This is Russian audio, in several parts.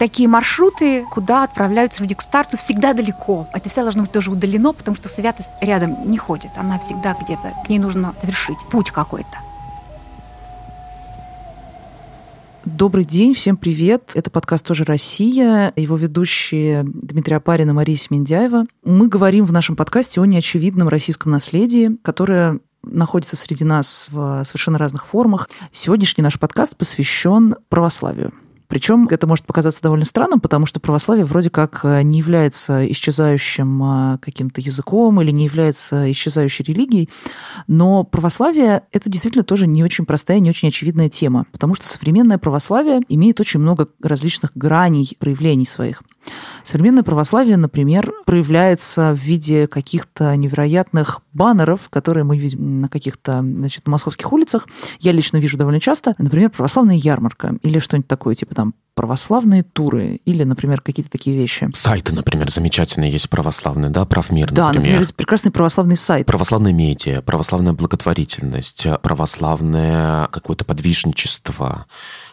Такие маршруты, куда отправляются люди к старту, всегда далеко. Это все должно быть тоже удалено, потому что святость рядом не ходит. Она всегда где-то, к ней нужно завершить путь какой-то. Добрый день, всем привет. Это подкаст «Тоже Россия». Его ведущие Дмитрий Апарин и Мария Семендяева. Мы говорим в нашем подкасте о неочевидном российском наследии, которое находится среди нас в совершенно разных формах. Сегодняшний наш подкаст посвящен православию. Причем это может показаться довольно странным, потому что православие вроде как э, не является исчезающим э, каким-то языком или не является исчезающей религией, но православие – это действительно тоже не очень простая, не очень очевидная тема, потому что современное православие имеет очень много различных граней проявлений своих. Современное православие, например, проявляется в виде каких-то невероятных баннеров, которые мы видим на каких-то значит, московских улицах. Я лично вижу довольно часто. Например, православная ярмарка или что-нибудь такое, типа там православные туры или, например, какие-то такие вещи. Сайты, например, замечательные есть православные, да, правмир, да, например. например, прекрасный православный сайт. Православная медиа, православная благотворительность, православное какое-то подвижничество,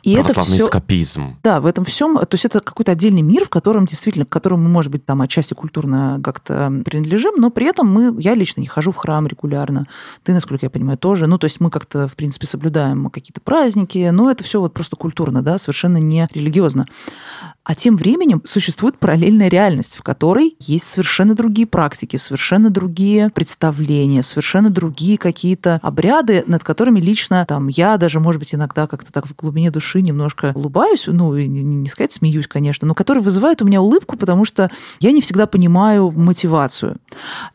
и православный это все, эскапизм. Да, в этом всем, то есть это какой-то отдельный мир, в котором действительно, к которому мы, может быть, там отчасти культурно как-то принадлежим, но при этом мы, я лично не хожу в храм регулярно, ты, насколько я понимаю, тоже. Ну, то есть мы как-то, в принципе, соблюдаем какие-то праздники, но это все вот просто культурно, да, совершенно не религиозно. А тем временем существует параллельная реальность, в которой есть совершенно другие практики, совершенно другие представления, совершенно другие какие-то обряды, над которыми лично там я даже, может быть, иногда как-то так в глубине души немножко улыбаюсь, ну, не, не сказать смеюсь, конечно, но которые вызывают у меня улыбку, потому что я не всегда понимаю мотивацию.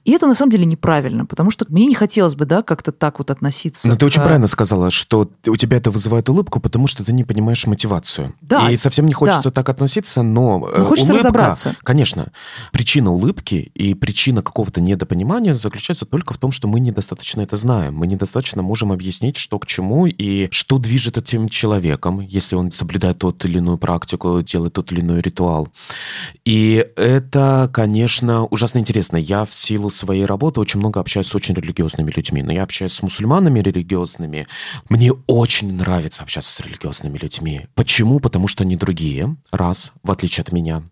И это на самом деле неправильно, потому что мне не хотелось бы, да, как-то так вот относиться. Но ты очень правильно сказала, что у тебя это вызывает улыбку, потому что ты не понимаешь мотивацию. Да. И совсем не хочется да. так относиться относиться, но... Э, ну, хочется улыбка, разобраться. Конечно. Причина улыбки и причина какого-то недопонимания заключается только в том, что мы недостаточно это знаем. Мы недостаточно можем объяснить, что к чему и что движет этим человеком, если он соблюдает тот или иную практику, делает тот или иной ритуал. И это, конечно, ужасно интересно. Я в силу своей работы очень много общаюсь с очень религиозными людьми. Но я общаюсь с мусульманами религиозными. Мне очень нравится общаться с религиозными людьми. Почему? Потому что они другие. Раз в отличие от меня.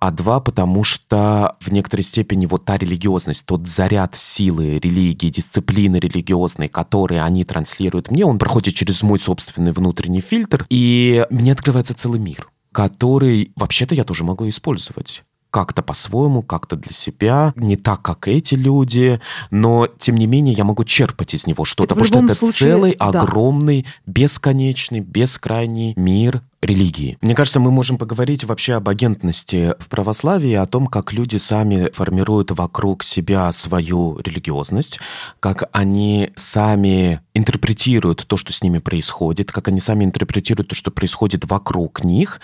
А два, потому что в некоторой степени вот та религиозность, тот заряд силы религии, дисциплины религиозной, которые они транслируют мне, он проходит через мой собственный внутренний фильтр, и мне открывается целый мир который вообще-то я тоже могу использовать как-то по-своему, как-то для себя, не так, как эти люди, но, тем не менее, я могу черпать из него что-то, потому что это случае, целый, да. огромный, бесконечный, бескрайний мир религии. Мне кажется, мы можем поговорить вообще об агентности в православии, о том, как люди сами формируют вокруг себя свою религиозность, как они сами интерпретируют то, что с ними происходит, как они сами интерпретируют то, что происходит вокруг них,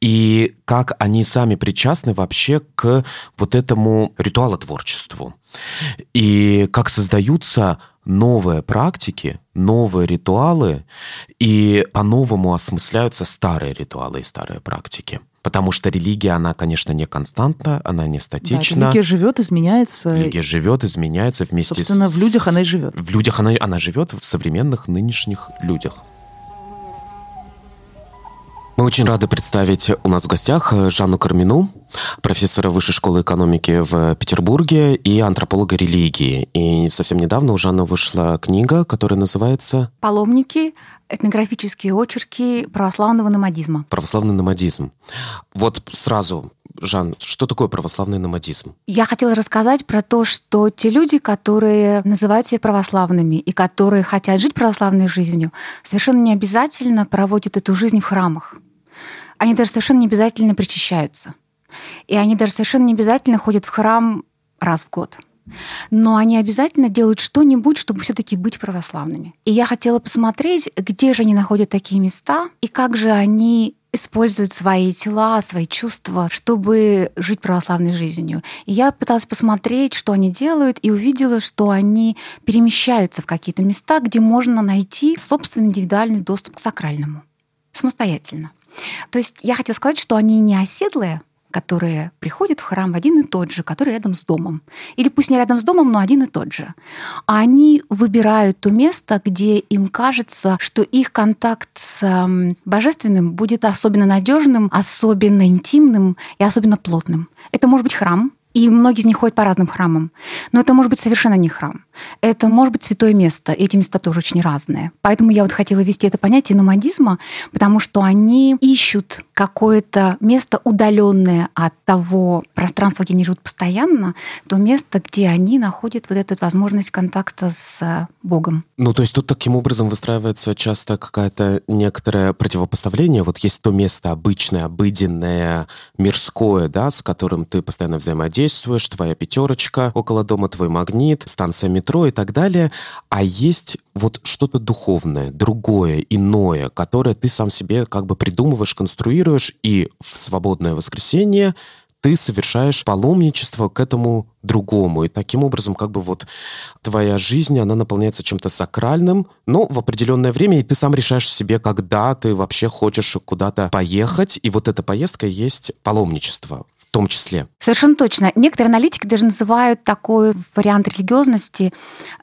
и как они сами причастны вообще к вот этому ритуалотворчеству. И как создаются новые практики, новые ритуалы, и по-новому осмысляются старые ритуалы и старые практики. Потому что религия, она, конечно, не константна, она не статична. Да, религия живет, изменяется. Религия живет, изменяется вместе Собственно, с... в людях она и живет. В людях она, она живет, в современных нынешних людях. Мы очень рады представить у нас в гостях э, Жанну Кармину, профессора Высшей школы экономики в Петербурге и антрополога религии. И совсем недавно у Жанны вышла книга, которая называется «Паломники. Этнографические очерки православного номадизма». Православный номадизм. Вот сразу Жан, что такое православный номадизм? Я хотела рассказать про то, что те люди, которые называют себя православными и которые хотят жить православной жизнью, совершенно не обязательно проводят эту жизнь в храмах. Они даже совершенно не обязательно причащаются. И они даже совершенно не обязательно ходят в храм раз в год. Но они обязательно делают что-нибудь, чтобы все-таки быть православными. И я хотела посмотреть, где же они находят такие места и как же они используют свои тела, свои чувства, чтобы жить православной жизнью. И я пыталась посмотреть, что они делают, и увидела, что они перемещаются в какие-то места, где можно найти собственный индивидуальный доступ к сакральному самостоятельно. То есть я хотела сказать, что они не оседлые, которые приходят в храм, один и тот же, который рядом с домом. Или пусть не рядом с домом, но один и тот же. Они выбирают то место, где им кажется, что их контакт с божественным будет особенно надежным, особенно интимным и особенно плотным. Это может быть храм, и многие из них ходят по разным храмам. Но это может быть совершенно не храм. Это может быть святое место. И эти места тоже очень разные. Поэтому я вот хотела ввести это понятие номадизма, потому что они ищут какое-то место удаленное от того пространства, где они живут постоянно, то место, где они находят вот эту возможность контакта с Богом. Ну, то есть тут таким образом выстраивается часто какая-то некоторое противопоставление. Вот есть то место обычное, обыденное, мирское, да, с которым ты постоянно взаимодействуешь, действуешь, твоя пятерочка, около дома твой магнит, станция метро и так далее. А есть вот что-то духовное, другое, иное, которое ты сам себе как бы придумываешь, конструируешь, и в свободное воскресенье ты совершаешь паломничество к этому другому. И таким образом, как бы вот твоя жизнь, она наполняется чем-то сакральным, но в определенное время, и ты сам решаешь себе, когда ты вообще хочешь куда-то поехать. И вот эта поездка есть паломничество том числе. Совершенно точно. Некоторые аналитики даже называют такой вариант религиозности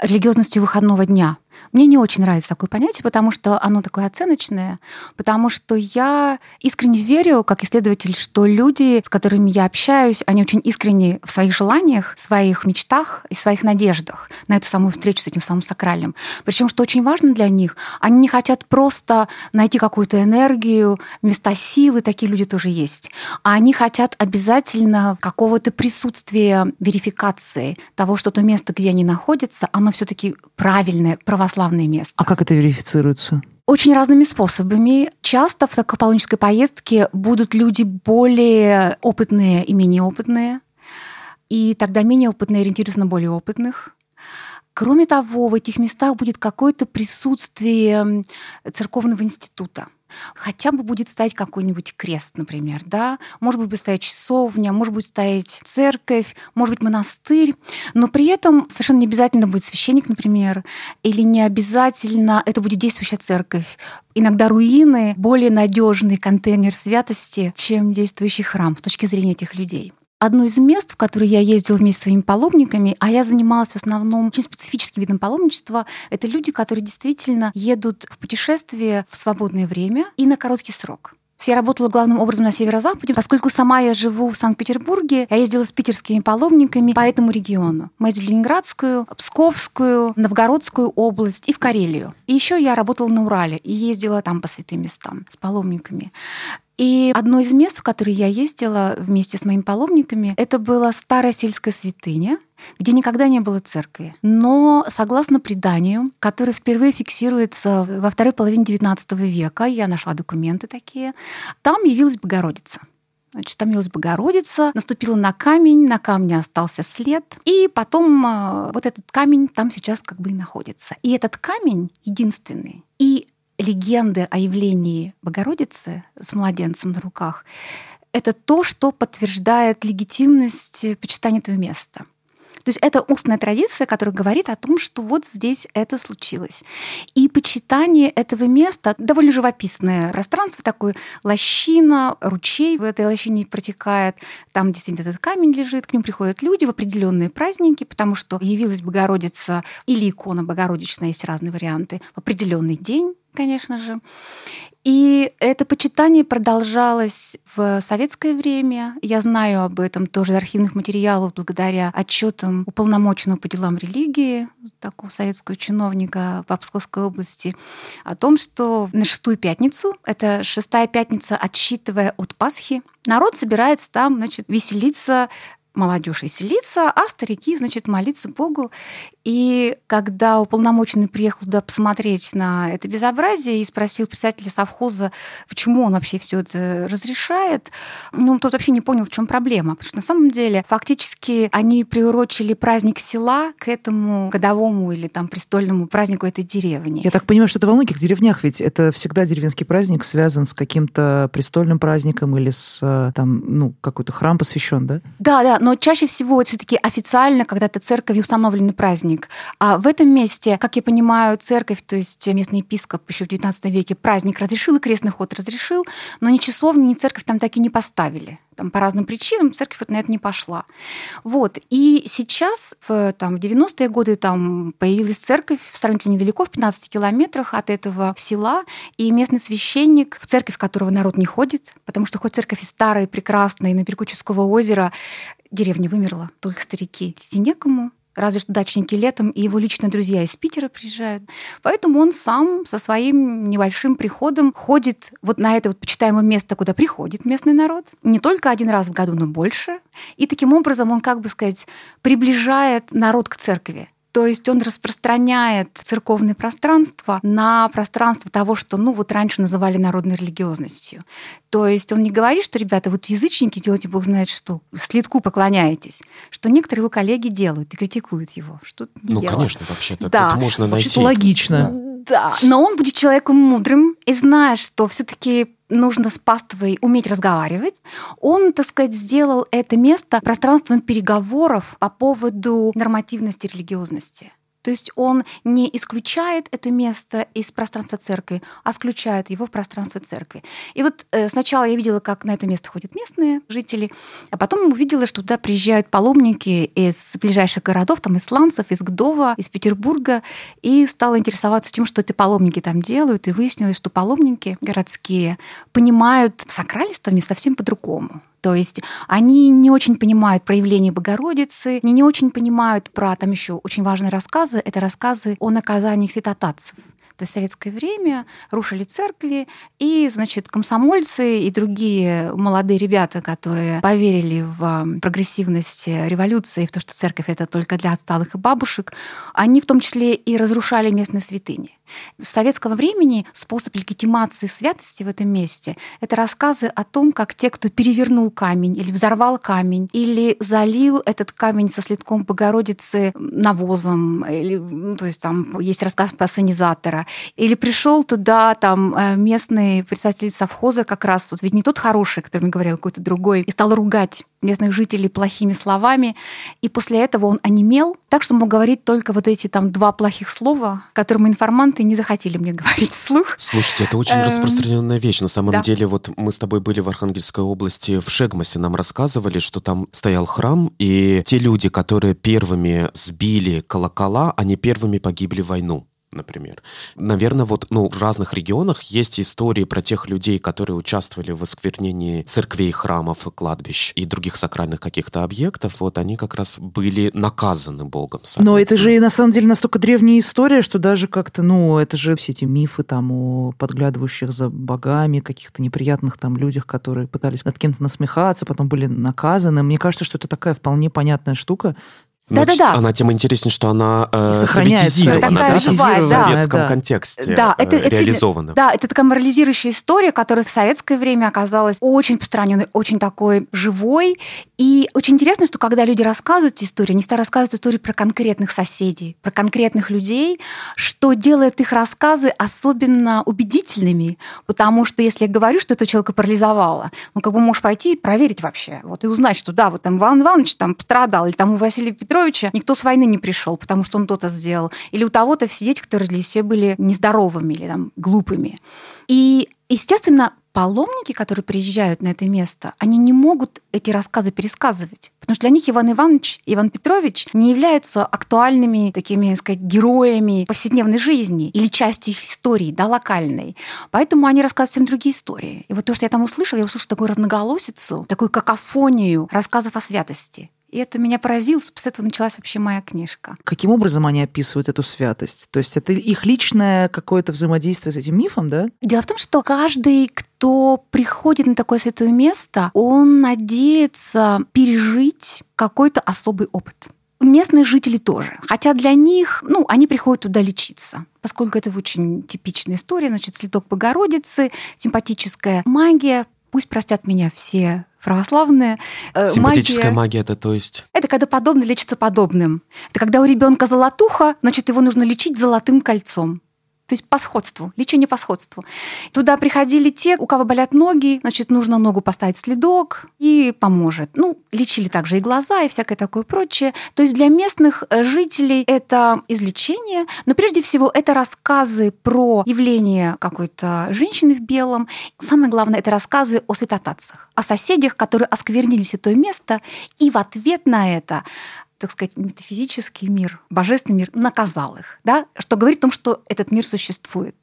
религиозностью выходного дня. Мне не очень нравится такое понятие, потому что оно такое оценочное, потому что я искренне верю, как исследователь, что люди, с которыми я общаюсь, они очень искренне в своих желаниях, своих мечтах и своих надеждах на эту самую встречу с этим самым сакральным. Причем, что очень важно для них, они не хотят просто найти какую-то энергию, места силы, такие люди тоже есть, а они хотят обязательно какого-то присутствия, верификации того, что то место, где они находятся, оно все-таки правильное, православное православное место. А как это верифицируется? Очень разными способами. Часто в такой паломнической поездке будут люди более опытные и менее опытные. И тогда менее опытные ориентируются на более опытных. Кроме того, в этих местах будет какое-то присутствие церковного института – хотя бы будет стоять какой-нибудь крест, например, да, может быть, будет стоять часовня, может быть, стоять церковь, может быть, монастырь, но при этом совершенно не обязательно будет священник, например, или не обязательно это будет действующая церковь. Иногда руины более надежный контейнер святости, чем действующий храм с точки зрения этих людей одно из мест, в которое я ездила вместе с своими паломниками, а я занималась в основном очень специфическим видом паломничества, это люди, которые действительно едут в путешествие в свободное время и на короткий срок. Я работала главным образом на северо-западе, поскольку сама я живу в Санкт-Петербурге, я ездила с питерскими паломниками по этому региону. Мы ездили в Ленинградскую, Псковскую, Новгородскую область и в Карелию. И еще я работала на Урале и ездила там по святым местам с паломниками. И одно из мест, в которое я ездила вместе с моими паломниками, это была старая сельская святыня, где никогда не было церкви. Но согласно преданию, которое впервые фиксируется во второй половине XIX века, я нашла документы такие, там явилась Богородица. Значит, там явилась Богородица, наступила на камень, на камне остался след, и потом э, вот этот камень там сейчас как бы и находится. И этот камень единственный. И легенды о явлении Богородицы с младенцем на руках — это то, что подтверждает легитимность почитания этого места. То есть это устная традиция, которая говорит о том, что вот здесь это случилось. И почитание этого места довольно живописное пространство, такое лощина, ручей в этой лощине протекает, там действительно этот камень лежит, к нему приходят люди в определенные праздники, потому что явилась Богородица или икона Богородичная, есть разные варианты, в определенный день конечно же. И это почитание продолжалось в советское время. Я знаю об этом тоже из архивных материалов благодаря отчетам уполномоченного по делам религии, такого советского чиновника в Псковской области, о том, что на шестую пятницу, это шестая пятница, отсчитывая от Пасхи, народ собирается там, значит, веселиться молодежь веселиться, а старики, значит, молиться Богу. И когда уполномоченный приехал туда посмотреть на это безобразие и спросил председателя совхоза, почему он вообще все это разрешает, ну, тот вообще не понял, в чем проблема. Потому что на самом деле фактически они приурочили праздник села к этому годовому или там престольному празднику этой деревни. Я так понимаю, что это во многих деревнях, ведь это всегда деревенский праздник связан с каким-то престольным праздником или с там, ну, какой-то храм посвящен, да? Да, да. но чаще всего это все-таки официально, когда это церковь установленный праздник. А в этом месте, как я понимаю, церковь, то есть местный епископ еще в XIX веке праздник разрешил, и крестный ход разрешил, но ни часовни, ни церковь там так и не поставили там, по разным причинам церковь вот на это не пошла. Вот. И сейчас, в, там, в 90-е годы, там появилась церковь сравнительно недалеко, в 15 километрах от этого села, и местный священник, в церковь которого народ не ходит, потому что хоть церковь и старая, и прекрасная, и на берегу Ческого озера, деревня вымерла, только старики, идти некому, разве что дачники летом, и его личные друзья из Питера приезжают. Поэтому он сам со своим небольшим приходом ходит вот на это вот почитаемое место, куда приходит местный народ. Не только один раз в году, но больше. И таким образом он, как бы сказать, приближает народ к церкви. То есть он распространяет церковное пространство на пространство того, что ну, вот раньше называли народной религиозностью. То есть он не говорит, что, ребята, вот язычники делайте, Бог знает что, следку поклоняетесь, что некоторые его коллеги делают и критикуют его. Что не ну, дело. конечно, вообще-то Да. это можно найти. Вообще-то логично. Да, но он будет человеком мудрым и зная, что все-таки нужно с паствой уметь разговаривать. Он, так сказать, сделал это место пространством переговоров по поводу нормативности религиозности. То есть он не исключает это место из пространства церкви, а включает его в пространство церкви. И вот э, сначала я видела, как на это место ходят местные жители, а потом увидела, что туда приезжают паломники из ближайших городов, там из Сланцев, из Гдова, из Петербурга, и стала интересоваться тем, что эти паломники там делают, и выяснилось, что паломники городские понимают сакральство не совсем по-другому. То есть они не очень понимают проявление Богородицы, они не очень понимают про, там еще очень важные рассказы, это рассказы о наказании святотатцев. То есть в советское время рушили церкви, и, значит, комсомольцы и другие молодые ребята, которые поверили в прогрессивность революции, в то, что церковь это только для отсталых и бабушек, они в том числе и разрушали местные святыни. С советского времени способ легитимации святости в этом месте — это рассказы о том, как те, кто перевернул камень или взорвал камень, или залил этот камень со следком Богородицы навозом, или, то есть там есть рассказ про санизатора, или пришел туда там э, местный представитель совхоза как раз, вот ведь не тот хороший, который мне говорил, а какой-то другой, и стал ругать местных жителей плохими словами, и после этого он онемел, так что мог говорить только вот эти там два плохих слова, которым информанты не захотели мне говорить вслух. Слушайте, это очень Эм, распространенная вещь. На самом да. деле, вот мы с тобой были в Архангельской области, в Шегмасе нам рассказывали, что там стоял храм, и те люди, которые первыми сбили колокола, они первыми погибли в войну например. Наверное, вот ну, в разных регионах есть истории про тех людей, которые участвовали в осквернении церквей, храмов, кладбищ и других сакральных каких-то объектов. Вот они как раз были наказаны Богом. Но это же на самом деле настолько древняя история, что даже как-то, ну, это же все эти мифы там о подглядывающих за богами, каких-то неприятных там людях, которые пытались над кем-то насмехаться, потом были наказаны. Мне кажется, что это такая вполне понятная штука. Значит, Да-да-да. Она тем интереснее, что она э, советизирована, Такая да, живая, в да. советском Да. контексте Да, э, это- это- реализована. Да, это такая морализирующая история, которая в советское время оказалась очень распространенной, очень такой живой. И очень интересно, что когда люди рассказывают истории, они всегда рассказывают истории про конкретных соседей, про конкретных людей, что делает их рассказы особенно убедительными, потому что если я говорю, что это человека парализовало, ну как бы можешь пойти и проверить вообще, вот и узнать, что да, вот там Иван Иванович там пострадал, или там у Василия Петровича никто с войны не пришел, потому что он то-то сделал, или у того-то все дети, которые все были нездоровыми или там глупыми. И, естественно, паломники, которые приезжают на это место, они не могут эти рассказы пересказывать. Потому что для них Иван Иванович Иван Петрович не являются актуальными такими, так сказать, героями повседневной жизни или частью их истории, да, локальной. Поэтому они рассказывают совсем другие истории. И вот то, что я там услышала, я услышала такую разноголосицу, такую какофонию рассказов о святости. И это меня поразило, с этого началась вообще моя книжка. Каким образом они описывают эту святость? То есть это их личное какое-то взаимодействие с этим мифом, да? Дело в том, что каждый, кто приходит на такое святое место, он надеется пережить какой-то особый опыт. Местные жители тоже. Хотя для них, ну, они приходят туда лечиться, поскольку это очень типичная история. Значит, следок Богородицы, симпатическая магия. Пусть простят меня все православные. Э, Симпатическая магия- магия это то есть... это когда подобное лечится подобным. Это когда у ребенка золотуха, значит, его нужно лечить золотым кольцом. То есть по сходству, лечение по сходству. Туда приходили те, у кого болят ноги, значит, нужно ногу поставить следок и поможет. Ну, лечили также и глаза, и всякое такое прочее. То есть для местных э, жителей это излечение, но прежде всего это рассказы про явление какой-то женщины в белом. Самое главное, это рассказы о святотатцах, о соседях, которые осквернили святое место, и в ответ на это так сказать, метафизический мир, божественный мир наказал их, да, что говорит о том, что этот мир существует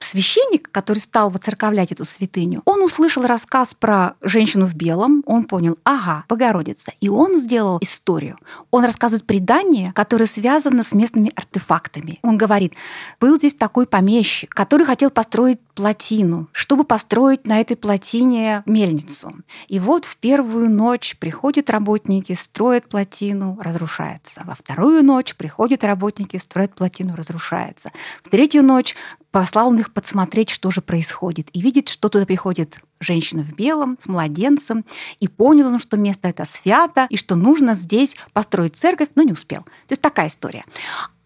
священник, который стал воцерковлять эту святыню, он услышал рассказ про женщину в белом, он понял, ага, Богородица. И он сделал историю. Он рассказывает предание, которое связано с местными артефактами. Он говорит, был здесь такой помещик, который хотел построить плотину, чтобы построить на этой плотине мельницу. И вот в первую ночь приходят работники, строят плотину, разрушается. Во вторую ночь приходят работники, строят плотину, разрушается. В третью ночь послал он их подсмотреть, что же происходит. И видит, что туда приходит женщина в белом с младенцем, и понял он, что место это свято, и что нужно здесь построить церковь, но не успел. То есть такая история.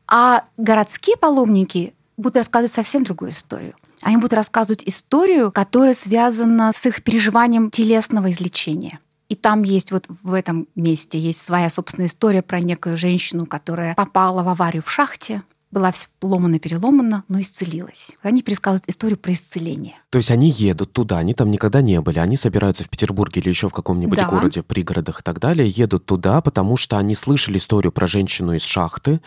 А городские паломники будут рассказывать совсем другую историю. Они будут рассказывать историю, которая связана с их переживанием телесного излечения. И там есть вот в этом месте есть своя собственная история про некую женщину, которая попала в аварию в шахте, была вся ломана-переломана, но исцелилась. Они пересказывают историю про исцеление. То есть они едут туда, они там никогда не были, они собираются в Петербурге или еще в каком-нибудь Да. городе, пригородах и так далее, едут туда, потому что они слышали историю про женщину из шахты,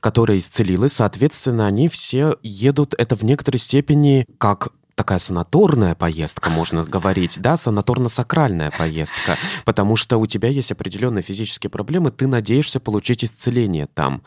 которая исцелилась, соответственно, они все едут, это в некоторой степени как такая санаторная поездка, можно говорить, да, санаторно-сакральная поездка, потому что у тебя есть определенные физические проблемы, ты надеешься получить исцеление там.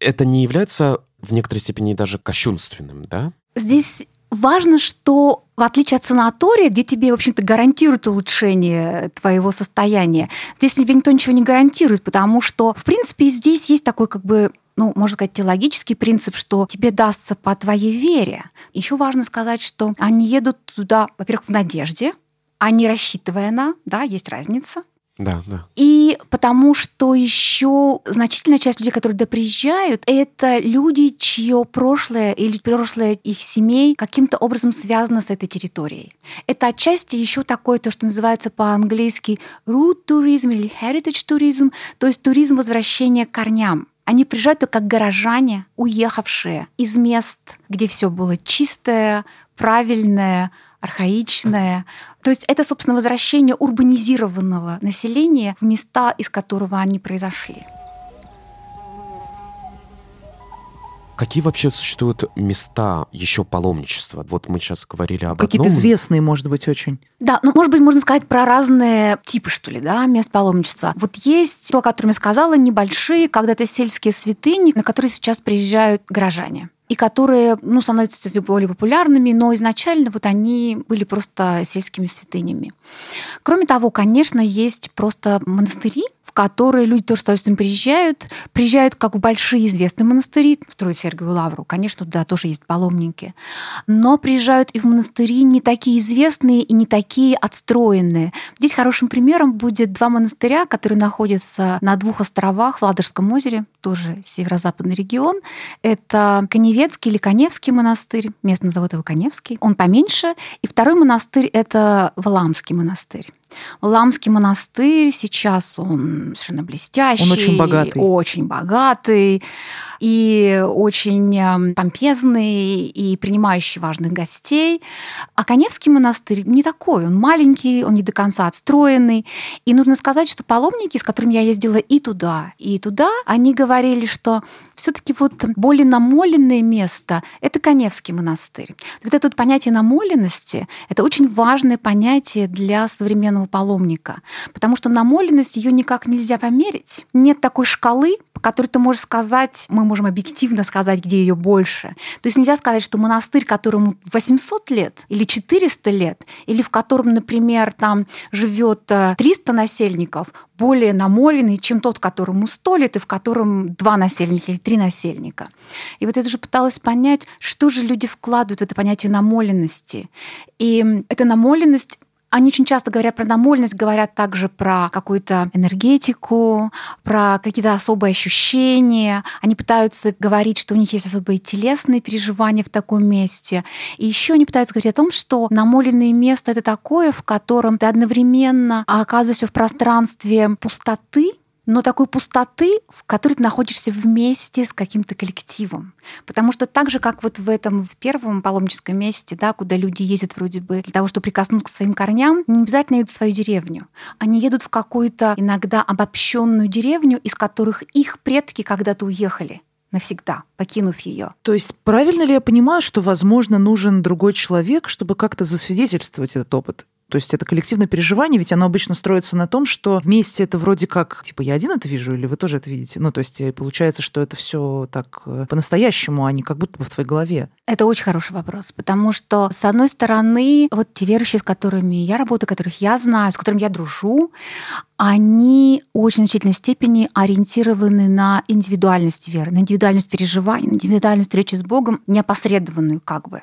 Это не является в некоторой степени даже кощунственным, да? Здесь важно, что в отличие от санатория, где тебе, в общем-то, гарантируют улучшение твоего состояния, здесь тебе никто ничего не гарантирует, потому что, в принципе, здесь есть такой как бы ну, можно сказать, теологический принцип, что тебе дастся по твоей вере. Еще важно сказать, что они едут туда, во-первых, в надежде, а не рассчитывая на, да, есть разница. Да, да. И потому что еще значительная часть людей, которые туда приезжают, это люди, чье прошлое или прошлое их семей каким-то образом связано с этой территорией. Это отчасти еще такое, то, что называется по-английски root tourism или heritage tourism, то есть туризм возвращения к корням. Они приезжают как горожане, уехавшие из мест, где все было чистое, правильное, архаичное. То есть это, собственно, возвращение урбанизированного населения в места, из которого они произошли. Какие вообще существуют места еще паломничества? Вот мы сейчас говорили об Какие-то одном. известные, может быть, очень. Да, ну, может быть, можно сказать про разные типы, что ли, да, мест паломничества. Вот есть то, о котором я сказала, небольшие, когда-то сельские святыни, на которые сейчас приезжают горожане и которые ну, становятся всё более популярными, но изначально вот они были просто сельскими святынями. Кроме того, конечно, есть просто монастыри, которые люди тоже с удовольствием приезжают. Приезжают как в большие известные монастыри, строят Сергию Лавру. Конечно, туда тоже есть паломники. Но приезжают и в монастыри не такие известные и не такие отстроенные. Здесь хорошим примером будет два монастыря, которые находятся на двух островах в Ладожском озере, тоже северо-западный регион. Это Коневецкий или Коневский монастырь, местно зовут его Коневский. Он поменьше. И второй монастырь — это Валамский монастырь. Ламский монастырь сейчас он совершенно блестящий. Он очень богатый. Очень богатый и очень эм, помпезный и принимающий важных гостей. А Коневский монастырь не такой. Он маленький, он не до конца отстроенный. И нужно сказать, что паломники, с которыми я ездила и туда, и туда, они говорили, что все таки вот более намоленное место — это Коневский монастырь. Вот это вот понятие намоленности — это очень важное понятие для современного паломника, потому что намоленность ее никак нельзя померить. Нет такой шкалы, по которой ты можешь сказать, мы можем объективно сказать, где ее больше. То есть нельзя сказать, что монастырь, которому 800 лет или 400 лет, или в котором, например, там живет 300 насельников, более намоленный, чем тот, которому 100 лет, и в котором два насельника или три насельника. И вот я тоже пыталась понять, что же люди вкладывают в это понятие намоленности. И эта намоленность Они очень часто говорят про намоленность, говорят также про какую-то энергетику, про какие-то особые ощущения. Они пытаются говорить, что у них есть особые телесные переживания в таком месте. И еще они пытаются говорить о том, что намоленное место — это такое, в котором ты одновременно оказываешься в пространстве пустоты, но такой пустоты, в которой ты находишься вместе с каким-то коллективом. Потому что так же, как вот в этом в первом паломническом месте, да, куда люди ездят вроде бы для того, чтобы прикоснуться к своим корням, не обязательно едут в свою деревню. Они едут в какую-то иногда обобщенную деревню, из которых их предки когда-то уехали навсегда, покинув ее. То есть правильно ли я понимаю, что, возможно, нужен другой человек, чтобы как-то засвидетельствовать этот опыт? То есть это коллективное переживание, ведь оно обычно строится на том, что вместе это вроде как, типа, я один это вижу, или вы тоже это видите? Ну, то есть э, получается, что это все так э, по-настоящему, а не как будто бы в твоей голове. Это очень хороший вопрос, потому что, с одной стороны, вот те верующие, с которыми я работаю, которых я знаю, с которыми я дружу, они в очень значительной степени ориентированы на индивидуальность веры, на индивидуальность переживаний, на индивидуальность встречи с Богом, неопосредованную как бы.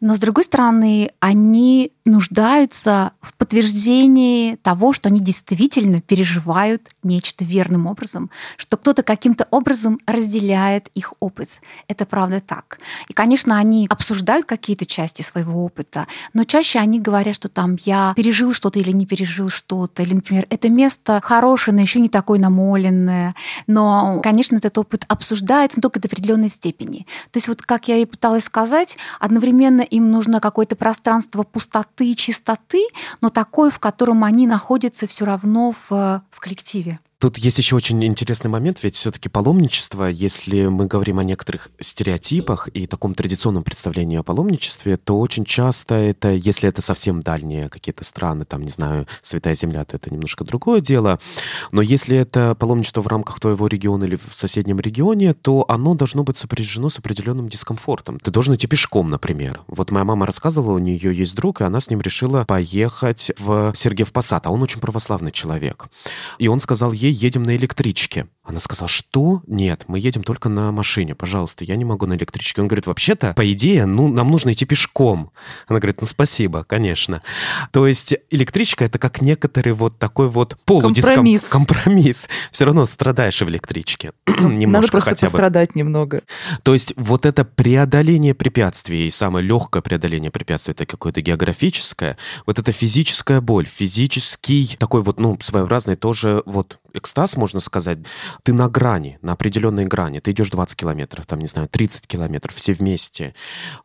Но, с другой стороны, они нуждаются в подтверждении того, что они действительно переживают нечто верным образом, что кто-то каким-то образом разделяет их опыт. Это правда так. И, конечно, они обсуждают какие-то части своего опыта, но чаще они говорят, что там я пережил что-то или не пережил что-то, или, например, это место хорошее, но еще не такое намоленное. Но, конечно, этот опыт обсуждается, но только до определенной степени. То есть вот, как я и пыталась сказать, одновременно им нужно какое-то пространство пустоты, чистоты, но такой, в котором они находятся все равно в, в коллективе. Тут есть еще очень интересный момент, ведь все-таки паломничество, если мы говорим о некоторых стереотипах и таком традиционном представлении о паломничестве, то очень часто это, если это совсем дальние какие-то страны, там, не знаю, Святая Земля, то это немножко другое дело. Но если это паломничество в рамках твоего региона или в соседнем регионе, то оно должно быть сопряжено с определенным дискомфортом. Ты должен идти пешком, например. Вот моя мама рассказывала, у нее есть друг, и она с ним решила поехать в Сергеев Посад, а он очень православный человек. И он сказал ей, едем на электричке. Она сказала, что? Нет, мы едем только на машине, пожалуйста, я не могу на электричке. Он говорит, вообще-то, по идее, ну, нам нужно идти пешком. Она говорит, ну, спасибо, конечно. То есть электричка — это как некоторый вот такой вот полудиском... Компромисс. Компромисс. Все равно страдаешь в электричке. Немножко Надо просто хотя бы. пострадать немного. То есть вот это преодоление препятствий, и самое легкое преодоление препятствий, это какое-то географическое, вот это физическая боль, физический такой вот, ну, своеобразный тоже вот экстаз, можно сказать, ты на грани, на определенной грани. Ты идешь 20 километров, там, не знаю, 30 километров, все вместе.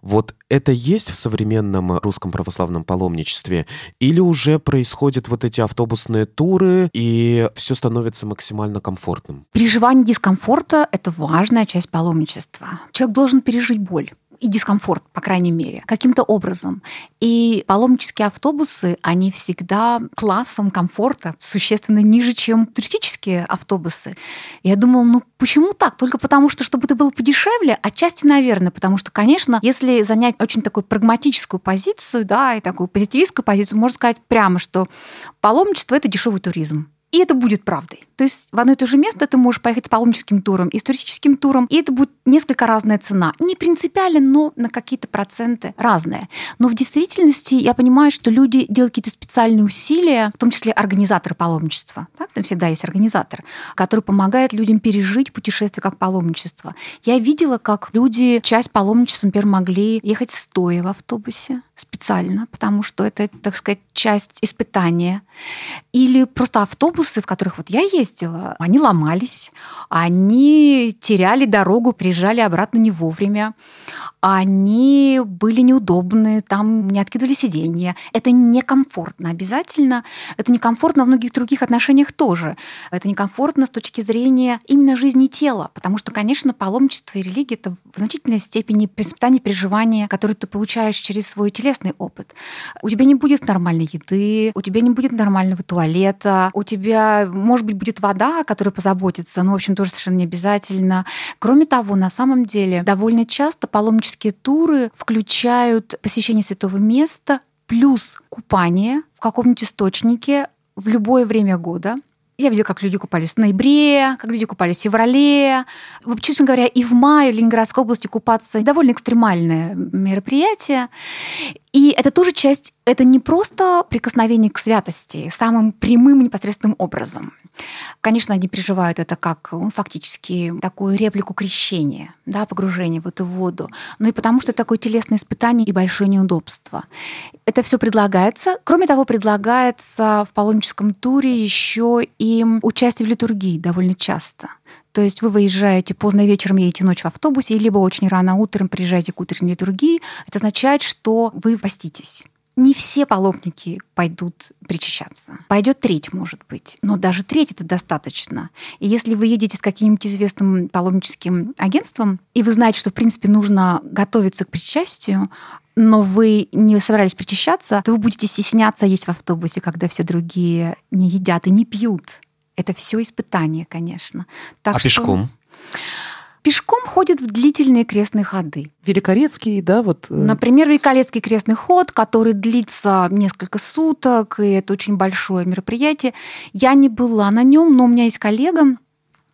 Вот это есть в современном русском православном паломничестве? Или уже происходят вот эти автобусные туры, и все становится максимально комфортным? Переживание дискомфорта — это важная часть паломничества. Человек должен пережить боль и дискомфорт, по крайней мере, каким-то образом. И паломнические автобусы, они всегда классом комфорта существенно ниже, чем туристические автобусы. Я думала, ну почему так? Только потому что, чтобы это было подешевле? Отчасти, наверное, потому что, конечно, если занять очень такую прагматическую позицию, да, и такую позитивистскую позицию, можно сказать прямо, что паломничество — это дешевый туризм. И это будет правдой. То есть в одно и то же место ты можешь поехать с паломническим туром и с туристическим туром, и это будет несколько разная цена. Не принципиально, но на какие-то проценты разные. Но в действительности я понимаю, что люди делают какие-то специальные усилия, в том числе организаторы паломничества. Так? Там всегда есть организатор, который помогает людям пережить путешествие как паломничество. Я видела, как люди часть паломничества, например, могли ехать стоя в автобусе специально, потому что это, так сказать, часть испытания. Или просто автобусы, в которых вот я ездила, они ломались, они теряли дорогу, приезжали обратно не вовремя, они были неудобны, там не откидывали сиденья. Это некомфортно обязательно. Это некомфортно во многих других отношениях тоже. Это некомфортно с точки зрения именно жизни тела, потому что, конечно, паломничество и религия — это в значительной степени испытание переживания, которые ты получаешь через свой телесный опыт. У тебя не будет нормальной еды, у тебя не будет нормального туалета, у тебя, может быть, будет вода, которая позаботится, но, в общем, тоже совершенно не обязательно. Кроме того, на самом деле, довольно часто паломничество туристические туры включают посещение святого места плюс купание в каком-нибудь источнике в любое время года. Я видела, как люди купались в ноябре, как люди купались в феврале. Честно говоря, и в мае в Ленинградской области купаться довольно экстремальное мероприятие. И это тоже часть, это не просто прикосновение к святости самым прямым непосредственным образом. Конечно, они переживают это как ну, фактически такую реплику крещения, да, погружение в эту воду, но и потому что это такое телесное испытание и большое неудобство. Это все предлагается. Кроме того, предлагается в паломническом туре еще и участие в литургии довольно часто. То есть вы выезжаете поздно вечером, едете ночь в автобусе, либо очень рано утром приезжаете к утренней литургии. Это означает, что вы поститесь. Не все паломники пойдут причащаться. Пойдет треть, может быть. Но даже треть это достаточно. И если вы едете с каким-нибудь известным паломническим агентством, и вы знаете, что, в принципе, нужно готовиться к причастию, но вы не собирались причащаться, то вы будете стесняться есть в автобусе, когда все другие не едят и не пьют. Это все испытание, конечно. Так а что... пешком? Пешком ходят в длительные крестные ходы. Великорецкий, да, вот. Э, Например, Великорецкий крестный ход, который длится несколько суток, и это очень большое мероприятие. Я не была на нем, но у меня есть коллега,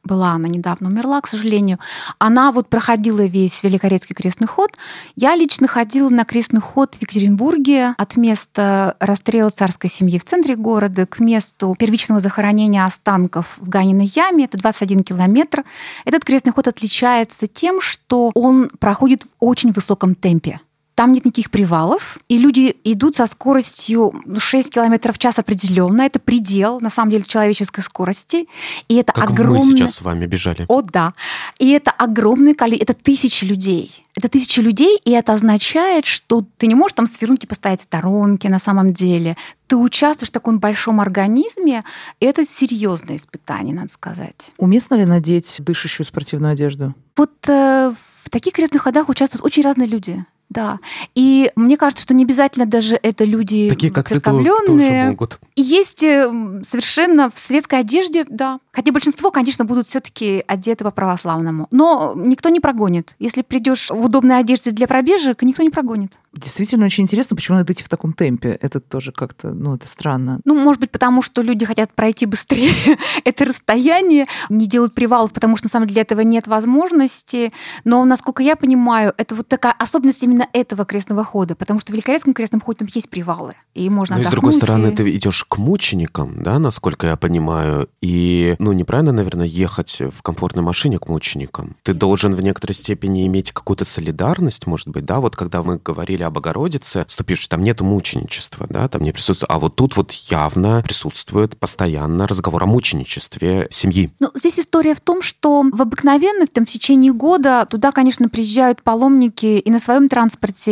была она недавно умерла, к сожалению. Она вот проходила весь Великорецкий крестный ход. Я лично ходила на крестный ход в Екатеринбурге от места расстрела царской семьи в центре города к месту первичного захоронения останков в Ганиной яме. Это 21 километр. Этот крестный ход отличается тем, что он проходит в очень высоком темпе. Там нет никаких привалов, и люди идут со скоростью 6 км в час определенно. Это предел, на самом деле, человеческой скорости. И это как огромное... мы сейчас с вами бежали. О, да. И это огромное количество, это тысячи людей. Это тысячи людей, и это означает, что ты не можешь там свернуть и поставить сторонки на самом деле. Ты участвуешь в таком большом организме, и это серьезное испытание, надо сказать. Уместно ли надеть дышащую спортивную одежду? Вот э, в таких крестных ходах участвуют очень разные люди. Да. И мне кажется, что не обязательно даже это люди Такие, как церковленные. могут. И есть э, совершенно в светской одежде, да. Хотя большинство, конечно, будут все-таки одеты по православному. Но никто не прогонит. Если придешь в удобной одежде для пробежек, никто не прогонит. Действительно очень интересно, почему надо идти в таком темпе. Это тоже как-то, ну, это странно. Ну, может быть, потому что люди хотят пройти быстрее это расстояние, не делают привалов, потому что на самом деле для этого нет возможности. Но, насколько я понимаю, это вот такая особенность именно этого крестного хода, потому что в Великорецком крестном ходе там есть привалы, и можно Но, с другой стороны, и... ты идешь к мученикам, да, насколько я понимаю, и, ну, неправильно, наверное, ехать в комфортной машине к мученикам. Ты должен в некоторой степени иметь какую-то солидарность, может быть, да, вот когда мы говорили о Богородице, вступившей, там нету мученичества, да, там не присутствует, а вот тут вот явно присутствует постоянно разговор о мученичестве семьи. Ну, здесь история в том, что в обыкновенном, там, в течение года туда, конечно, приезжают паломники и на своем транспорте,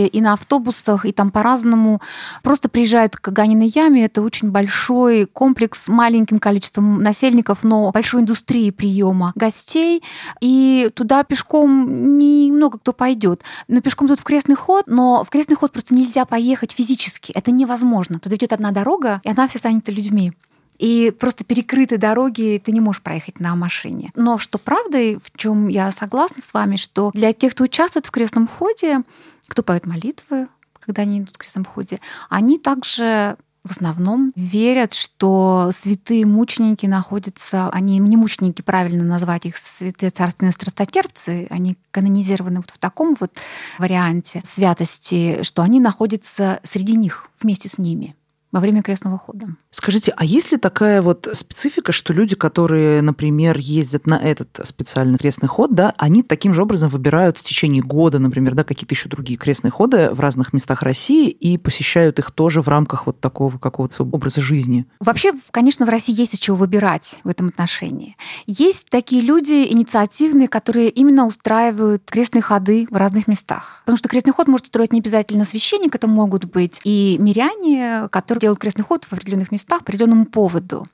и на автобусах, и там по-разному просто приезжают к Ганиной яме. Это очень большой комплекс с маленьким количеством насельников, но большой индустрии приема гостей. И туда пешком немного кто пойдет. Но пешком тут в крестный ход, но в крестный ход просто нельзя поехать физически. Это невозможно. Туда идет одна дорога, и она вся занята людьми. И просто перекрыты дороги, ты не можешь проехать на машине. Но что правда, в чем я согласна с вами, что для тех, кто участвует в крестном ходе, кто поет молитвы, когда они идут в крестном ходе, они также в основном верят, что святые мученики находятся, они не мученики, правильно назвать их святые царственные страстотерпцы, они канонизированы вот в таком вот варианте святости, что они находятся среди них, вместе с ними во время крестного хода. Скажите, а есть ли такая вот специфика, что люди, которые, например, ездят на этот специальный крестный ход, да, они таким же образом выбирают в течение года, например, да, какие-то еще другие крестные ходы в разных местах России и посещают их тоже в рамках вот такого какого-то образа жизни? Вообще, конечно, в России есть из чего выбирать в этом отношении. Есть такие люди инициативные, которые именно устраивают крестные ходы в разных местах. Потому что крестный ход может устроить не обязательно священник, это могут быть и миряне, которые делают крестный ход в определенных местах по определенному поводу.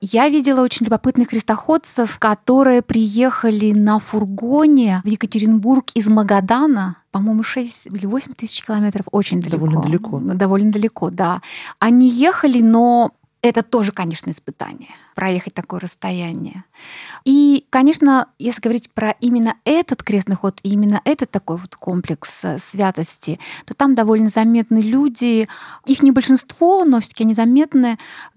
Я видела очень любопытных крестоходцев, которые приехали на фургоне в Екатеринбург из Магадана, по-моему, 6 или 8 тысяч километров, очень далеко. Довольно далеко. Довольно далеко, да. Они ехали, но это тоже, конечно, испытание. Проехать такое расстояние. И, конечно, если говорить про именно этот крестный ход и именно этот такой вот комплекс э, святости, то там довольно заметны люди, их не большинство, но все-таки они заметны,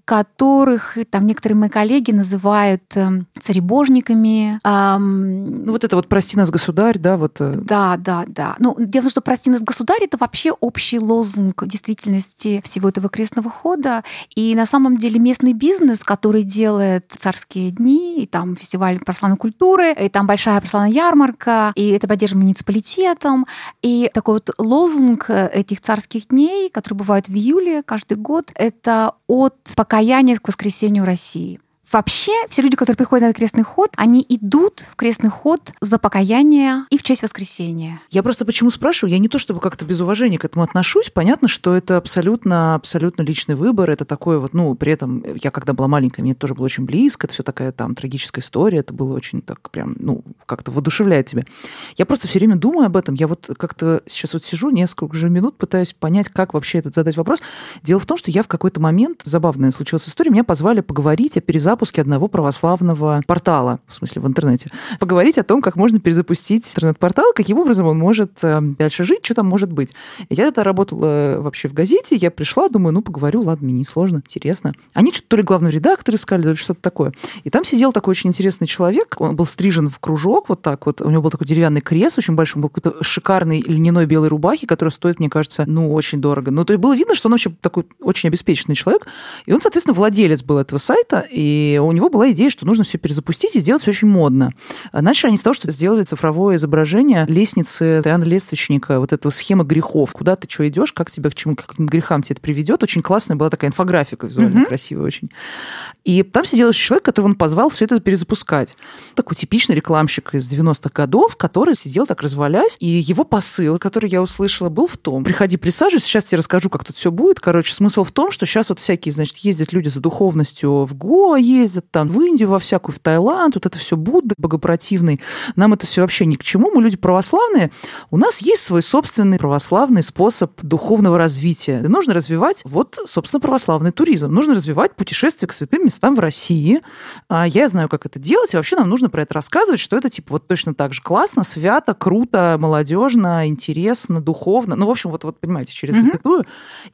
которых там некоторые мои коллеги называют э, царебожниками. Эм... Ну вот это вот «Прости нас, государь», да? Вот... Э. Да, да, да. Ну, дело в том, что «Прости нас, государь» — это вообще общий лозунг действительности всего этого крестного хода. И на самом деле местный бизнес, который делает царские дни, и там фестиваль православной культуры, и там большая православная ярмарка, и это поддержано муниципалитетом. И такой вот лозунг э, этих царских дней, которые бывают в июле каждый год, это от пока покаяние к воскресению России. Вообще, все люди, которые приходят на крестный ход, они идут в крестный ход за покаяние и в честь воскресения. Я просто почему спрашиваю? Я не то чтобы как-то без уважения к этому отношусь. Понятно, что это абсолютно, абсолютно личный выбор. Это такое вот, ну, при этом я когда была маленькая, мне это тоже было очень близко. Это все такая там трагическая история. Это было очень так прям, ну, как-то воодушевляет тебя. Я просто все время думаю об этом. Я вот как-то сейчас вот сижу несколько уже минут, пытаюсь понять, как вообще этот задать вопрос. Дело в том, что я в какой-то момент, забавная случилась история, меня позвали поговорить о перезапуске запуске одного православного портала, в смысле в интернете, поговорить о том, как можно перезапустить интернет-портал, каким образом он может э, дальше жить, что там может быть. Я тогда работала э, вообще в газете, я пришла, думаю, ну, поговорю, ладно, мне не сложно, интересно. Они что-то то ли главный редактор искали, то ли что-то такое. И там сидел такой очень интересный человек, он был стрижен в кружок, вот так вот, у него был такой деревянный крест, очень большой, он был какой-то шикарный льняной белой рубахи, который стоит, мне кажется, ну, очень дорого. Ну, то есть было видно, что он вообще такой очень обеспеченный человек, и он, соответственно, владелец был этого сайта, и у него была идея, что нужно все перезапустить и сделать все очень модно. Начали они с того, что сделали цифровое изображение лестницы Иоанна Лествичника, вот эта схема грехов. Куда ты что идешь, как тебя к чему, к каким грехам тебе это приведет. Очень классная была такая инфографика визуально mm-hmm. красивая очень. И там сидел еще человек, которого он позвал все это перезапускать. Такой типичный рекламщик из 90-х годов, который сидел так развалясь. И его посыл, который я услышала, был в том, приходи, присаживайся, сейчас тебе расскажу, как тут все будет. Короче, смысл в том, что сейчас вот всякие, значит, ездят люди за духовностью в Гоа, ездят там в Индию, во всякую, в Таиланд, вот это все Будда богопротивный. Нам это все вообще ни к чему. Мы люди православные. У нас есть свой собственный православный способ духовного развития. И нужно развивать вот, собственно, православный туризм. Нужно развивать путешествия к святым местам в России. А я знаю, как это делать, и вообще нам нужно про это рассказывать, что это типа вот точно так же классно, свято, круто, молодежно, интересно, духовно. Ну, в общем, вот, вот понимаете, через mm-hmm. запятую.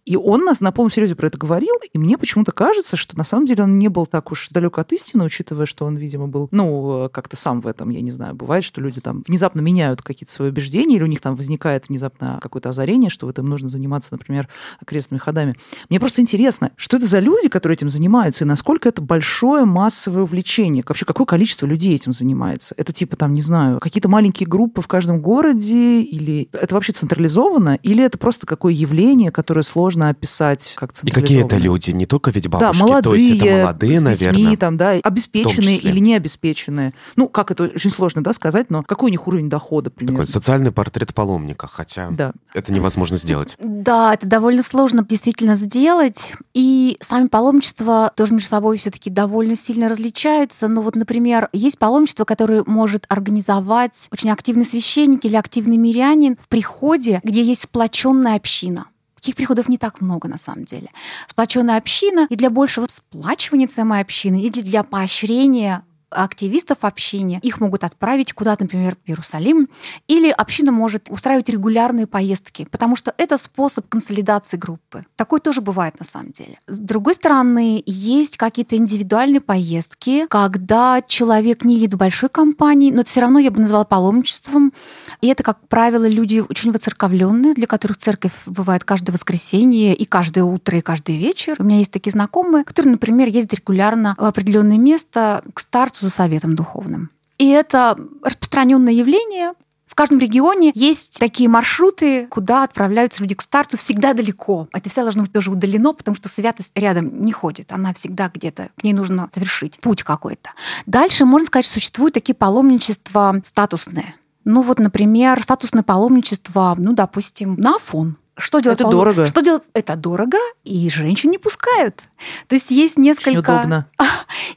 И он нас на полном серьезе про это говорил, и мне почему-то кажется, что на самом деле он не был так уж далек от истины, учитывая, что он, видимо, был, ну, как-то сам в этом, я не знаю, бывает, что люди там внезапно меняют какие-то свои убеждения, или у них там возникает внезапно какое-то озарение, что в этом нужно заниматься, например, крестными ходами. Мне просто интересно, что это за люди, которые этим занимаются, и насколько это большое массовое увлечение? Вообще, какое количество людей этим занимается? Это типа там, не знаю, какие-то маленькие группы в каждом городе, или это вообще централизовано, или это просто какое явление, которое сложно описать как централизованное? И какие это люди? Не только ведь бабушки, да, молодые, то есть это молодые, наверное. Детьми, там, да, обеспеченные или не обеспеченные. Ну, как это очень сложно, да, сказать, но какой у них уровень дохода примерно? Такой социальный портрет паломника, хотя да. это невозможно сделать. Да, это довольно сложно действительно сделать. И сами паломничества тоже между собой все-таки довольно сильно различаются. Ну вот, например, есть паломничество, которое может организовать очень активный священник или активный мирянин в приходе, где есть сплоченная община. Таких приходов не так много на самом деле. Сплоченная община и для большего сплачивания самой общины, или для поощрения активистов общения. Их могут отправить куда-то, например, в Иерусалим. Или община может устраивать регулярные поездки, потому что это способ консолидации группы. Такое тоже бывает на самом деле. С другой стороны, есть какие-то индивидуальные поездки, когда человек не едет в большой компании, но это все равно я бы назвала паломничеством. И это, как правило, люди очень воцерковленные, для которых церковь бывает каждое воскресенье и каждое утро, и каждый вечер. У меня есть такие знакомые, которые, например, ездят регулярно в определенное место к старцу за советом духовным. И это распространенное явление. В каждом регионе есть такие маршруты, куда отправляются люди к старту всегда далеко. Это все должно быть тоже удалено, потому что святость рядом не ходит. Она всегда где-то, к ней нужно совершить путь какой-то. Дальше, можно сказать, существуют такие паломничества статусные. Ну вот, например, статусное паломничество, ну, допустим, на Афон. Что делать? Это дорого. Что делать? Это дорого, и женщин не пускают. То есть есть несколько... Очень удобно.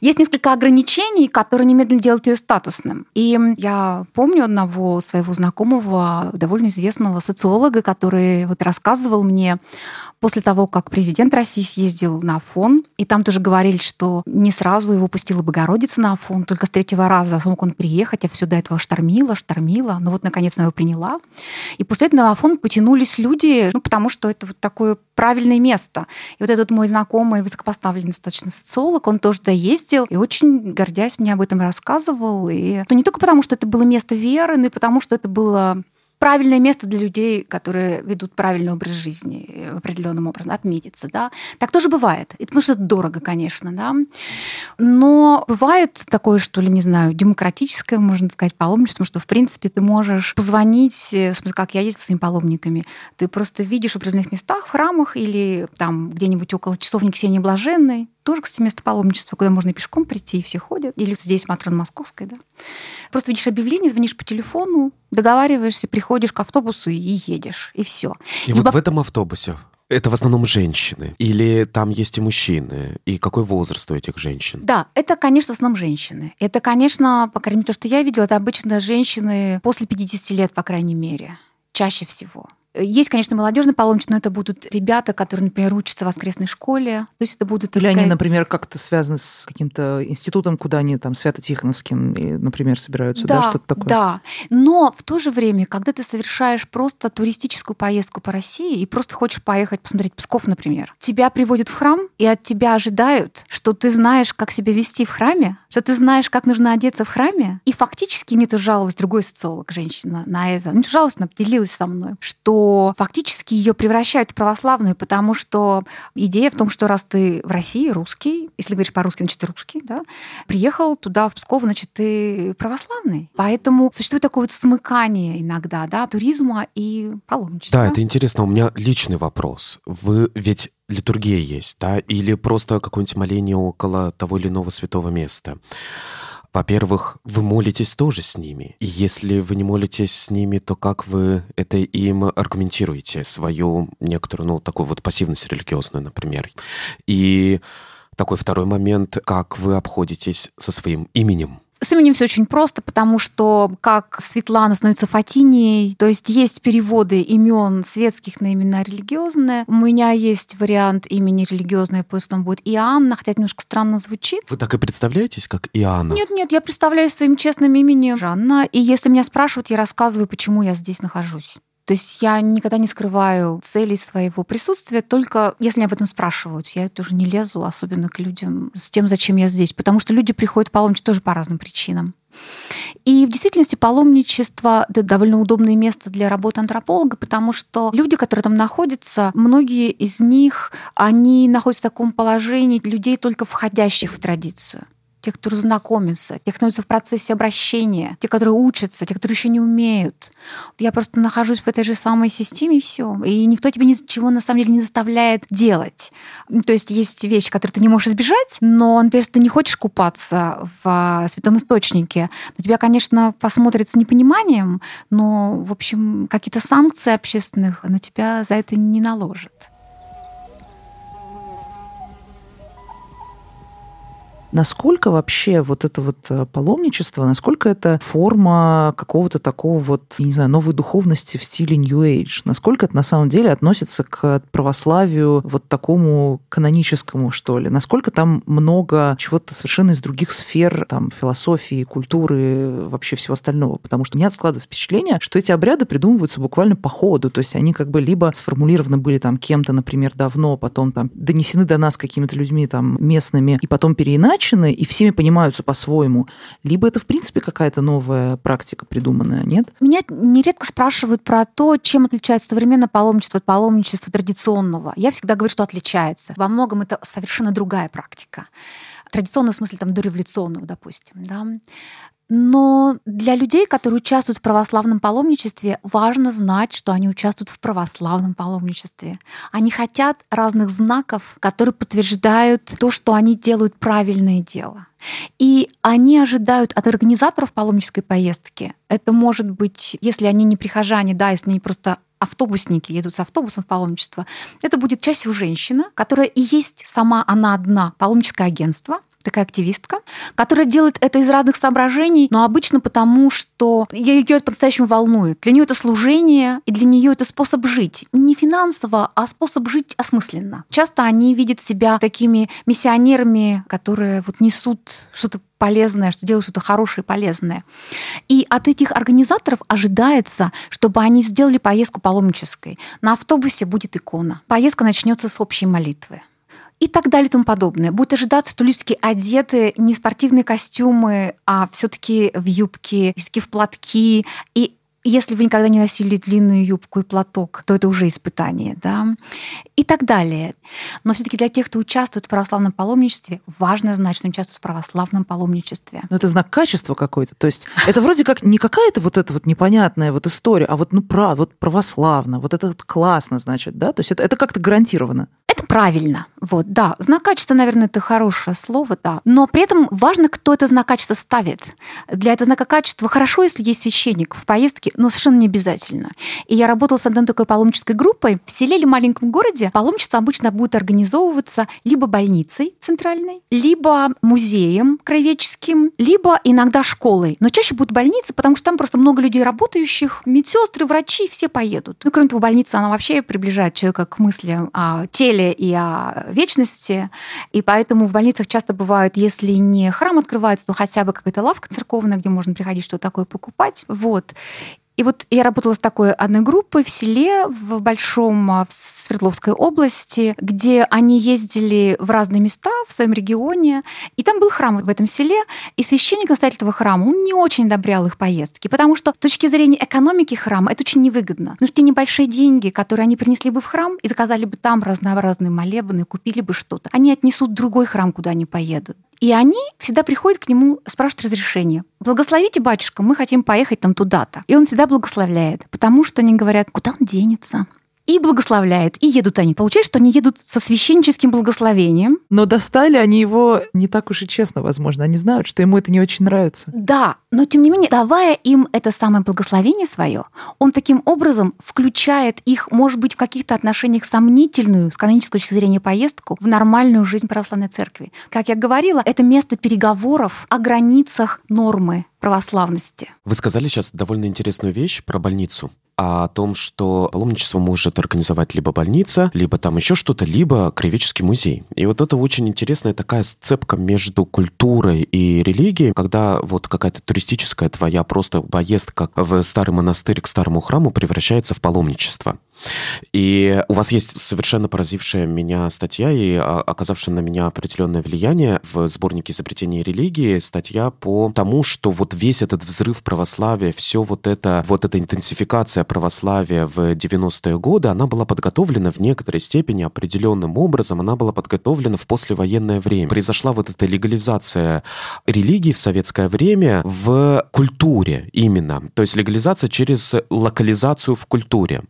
Есть несколько ограничений, которые немедленно делают ее статусным. И я помню одного своего знакомого, довольно известного социолога, который вот рассказывал мне после того, как президент России съездил на Афон, и там тоже говорили, что не сразу его пустила Богородица на Афон, только с третьего раза смог он приехать, а все до этого штормило, штормило, но вот наконец она его приняла. И после этого на Афон потянулись люди, ну, потому что это вот такое правильное место. И вот этот мой знакомый, высокопоставленный достаточно социолог, он тоже туда ездил и очень, гордясь, мне об этом рассказывал. И ну, не только потому, что это было место веры, но и потому, что это было правильное место для людей, которые ведут правильный образ жизни э, определенным образом, отметиться, да. Так тоже бывает. И потому что это дорого, конечно, да. Но бывает такое, что ли, не знаю, демократическое, можно сказать, паломничество, что, в принципе, ты можешь позвонить, э, в смысле, как я ездила с своими паломниками, ты просто видишь в определенных местах, в храмах или там где-нибудь около часовни Ксении Блаженной, тоже, кстати, место паломничества, куда можно пешком прийти, и все ходят. Или здесь Матрон Московская, да. Просто видишь объявление, звонишь по телефону, договариваешься, приходишь к автобусу и едешь, и все. И, и вот в этом автобусе это в основном женщины? Или там есть и мужчины? И какой возраст у этих женщин? Да, это, конечно, в основном женщины. Это, конечно, по крайней мере, то, что я видела, это обычно женщины после 50 лет, по крайней мере, чаще всего. Есть, конечно, молодежный паломничество, но это будут ребята, которые, например, учатся в воскресной школе. То есть это будут Или сказать... они, например, как-то связаны с каким-то институтом, куда они там Свято-Тихоновским, например, собираются, да, да что-то такое? Да, но в то же время, когда ты совершаешь просто туристическую поездку по России и просто хочешь поехать посмотреть Псков, например, тебя приводят в храм, и от тебя ожидают, что ты знаешь, как себя вести в храме, что ты знаешь, как нужно одеться в храме, и фактически мне тоже жаловалась другой социолог, женщина, на это, не жаловалась, она поделилась со мной, что фактически ее превращают в православную, потому что идея в том, что раз ты в России русский, если говоришь по-русски, значит, ты русский, да, приехал туда, в Псков, значит, ты православный. Поэтому существует такое вот смыкание иногда, да, туризма и паломничества. Да, это интересно. У меня личный вопрос. Вы ведь литургия есть, да, или просто какое-нибудь моление около того или иного святого места. Во-первых, вы молитесь тоже с ними. И если вы не молитесь с ними, то как вы это им аргументируете, свою некоторую, ну, такую вот пассивность религиозную, например. И такой второй момент, как вы обходитесь со своим именем. С именем все очень просто, потому что как Светлана становится Фатинией, то есть есть переводы имен светских на имена религиозные. У меня есть вариант имени религиозное, пусть он будет Иоанна, хотя это немножко странно звучит. Вы так и представляетесь, как Иоанна? Нет, нет, я представляюсь своим честным именем Жанна, и если меня спрашивают, я рассказываю, почему я здесь нахожусь. То есть я никогда не скрываю целей своего присутствия, только если меня об этом спрашивают. Я тоже не лезу, особенно к людям, с тем, зачем я здесь. Потому что люди приходят паломничать тоже по разным причинам. И в действительности паломничество — это довольно удобное место для работы антрополога, потому что люди, которые там находятся, многие из них, они находятся в таком положении людей, только входящих в традицию тех, которые знакомятся, тех, кто находится в процессе обращения, те, которые учатся, те, которые еще не умеют. Я просто нахожусь в этой же самой системе, и все. И никто тебе ничего на самом деле не заставляет делать. То есть есть вещи, которые ты не можешь избежать, но, например, если ты не хочешь купаться в а, святом источнике, то тебя, конечно, посмотрят с непониманием, но, в общем, какие-то санкции общественных на тебя за это не наложат. Насколько вообще вот это вот э, паломничество, насколько это форма какого-то такого вот, не знаю, новой духовности в стиле New Age? Насколько это на самом деле относится к православию вот такому каноническому, что ли? Насколько там много чего-то совершенно из других сфер, там, философии, культуры, вообще всего остального? Потому что у меня складывается впечатление, что эти обряды придумываются буквально по ходу, то есть они как бы либо сформулированы были там кем-то, например, давно, потом там донесены до нас какими-то людьми там местными, и потом переиначены, обозначены и всеми понимаются по-своему, либо это, в принципе, какая-то новая практика придуманная, нет? Меня нередко спрашивают про то, чем отличается современное паломничество от паломничества традиционного. Я всегда говорю, что отличается. Во многом это совершенно другая практика традиционного в смысле там дореволюционного, допустим, да. Но для людей, которые участвуют в православном паломничестве, важно знать, что они участвуют в православном паломничестве. Они хотят разных знаков, которые подтверждают то, что они делают правильное дело. И они ожидают от организаторов паломнической поездки. Это может быть, если они не прихожане, да, если они просто автобусники едут с автобусом в паломничество, это будет чаще всего женщина, которая и есть сама она одна паломническое агентство, такая активистка, которая делает это из разных соображений, но обычно потому, что ее это по-настоящему волнует. Для нее это служение, и для нее это способ жить. Не финансово, а способ жить осмысленно. Часто они видят себя такими миссионерами, которые вот несут что-то полезное, что делают что-то хорошее и полезное. И от этих организаторов ожидается, чтобы они сделали поездку паломнической. На автобусе будет икона. Поездка начнется с общей молитвы и так далее и тому подобное. Будет ожидаться, что люди одеты не в спортивные костюмы, а все-таки в юбки, все-таки в платки. И если вы никогда не носили длинную юбку и платок, то это уже испытание, да, и так далее. Но все-таки для тех, кто участвует в православном паломничестве, важно знать, что они участвуют в православном паломничестве. Но это знак качества какой-то. То есть это вроде как не какая-то вот эта вот непонятная вот история, а вот ну прав, вот православно, вот это классно, значит, да? То есть это, это как-то гарантированно. Правильно. Вот, да. Знак качества, наверное, это хорошее слово, да. Но при этом важно, кто это знак качества ставит. Для этого знака качества хорошо, если есть священник в поездке, но совершенно не обязательно. И я работала с одной такой паломнической группой. В селе или маленьком городе паломничество обычно будет организовываться либо больницей центральной, либо музеем краеведческим, либо иногда школой. Но чаще будут больницы, потому что там просто много людей работающих, медсестры, врачи, все поедут. Ну, кроме того, больница, она вообще приближает человека к мысли о теле и о вечности. И поэтому в больницах часто бывают, если не храм открывается, то хотя бы какая-то лавка церковная, где можно приходить что-то такое покупать. Вот. И вот я работала с такой одной группой в селе, в Большом, а, в Свердловской области, где они ездили в разные места в своем регионе. И там был храм в этом селе, и священник, настоятель этого храма, он не очень одобрял их поездки, потому что с точки зрения экономики храма это очень невыгодно. Но те небольшие деньги, которые они принесли бы в храм и заказали бы там разнообразные молебны, купили бы что-то, они отнесут в другой храм, куда они поедут. И они всегда приходят к нему, спрашивают разрешение. Благословите, батюшка, мы хотим поехать там туда-то. И он всегда благословляет, потому что они говорят, куда он денется и благословляет, и едут они. Получается, что они едут со священническим благословением. Но достали они его не так уж и честно, возможно. Они знают, что ему это не очень нравится. Да, но тем не менее, давая им это самое благословение свое, он таким образом включает их, может быть, в каких-то отношениях сомнительную, с канонической точки зрения, поездку в нормальную жизнь православной церкви. Как я говорила, это место переговоров о границах нормы православности. Вы сказали сейчас довольно интересную вещь про больницу о том, что паломничество может организовать либо больница, либо там еще что-то, либо краеведческий музей. И вот это очень интересная такая сцепка между культурой и религией, когда вот какая-то туристическая твоя просто поездка в старый монастырь к старому храму превращается в паломничество. И у вас есть совершенно поразившая меня статья и а, оказавшая на меня определенное влияние в сборнике изобретения религии, статья по тому, что вот весь этот взрыв православия, все вот это, вот эта интенсификация православия в 90-е годы, она была подготовлена в некоторой степени определенным образом, она была подготовлена в послевоенное время. Произошла вот эта легализация религии в советское время в культуре именно, то есть легализация через локализацию в культуре.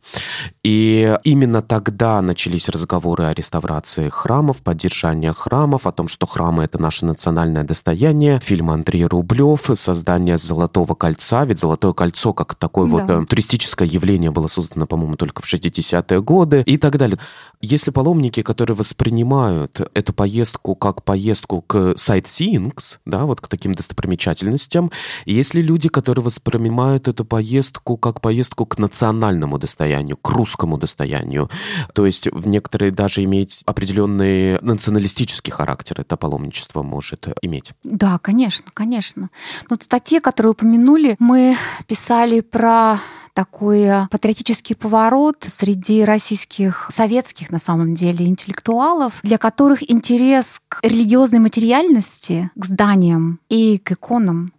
И именно тогда начались разговоры о реставрации храмов, поддержании храмов, о том, что храмы — это наше национальное достояние. Фильм Андрей Рублев, создание «Золотого кольца». Ведь «Золотое кольцо» как такое да. вот э, туристическое явление было создано, по-моему, только в 60-е годы и так далее. Если паломники, которые воспринимают эту поездку как поездку к sightseeing, да, вот к таким достопримечательностям, если люди, которые воспринимают эту поездку как поездку к национальному достоянию, к русскому достоянию, то есть в некоторые даже иметь определенный националистический характер это паломничество может иметь. Да, конечно, конечно. Но вот статьи, которые упомянули, мы писали про такой патриотический поворот среди российских, советских на самом деле, интеллектуалов, для которых интерес к религиозной материальности, к зданиям и к иконам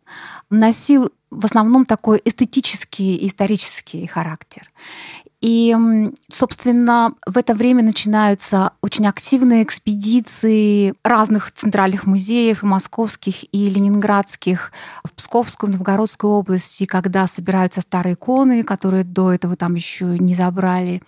носил в основном такой эстетический и исторический характер. И, собственно, в это время начинаются очень активные экспедиции разных центральных музеев, и московских, и ленинградских, в Псковскую, Новгородскую области, когда собираются старые иконы, которые до этого там еще не забрали.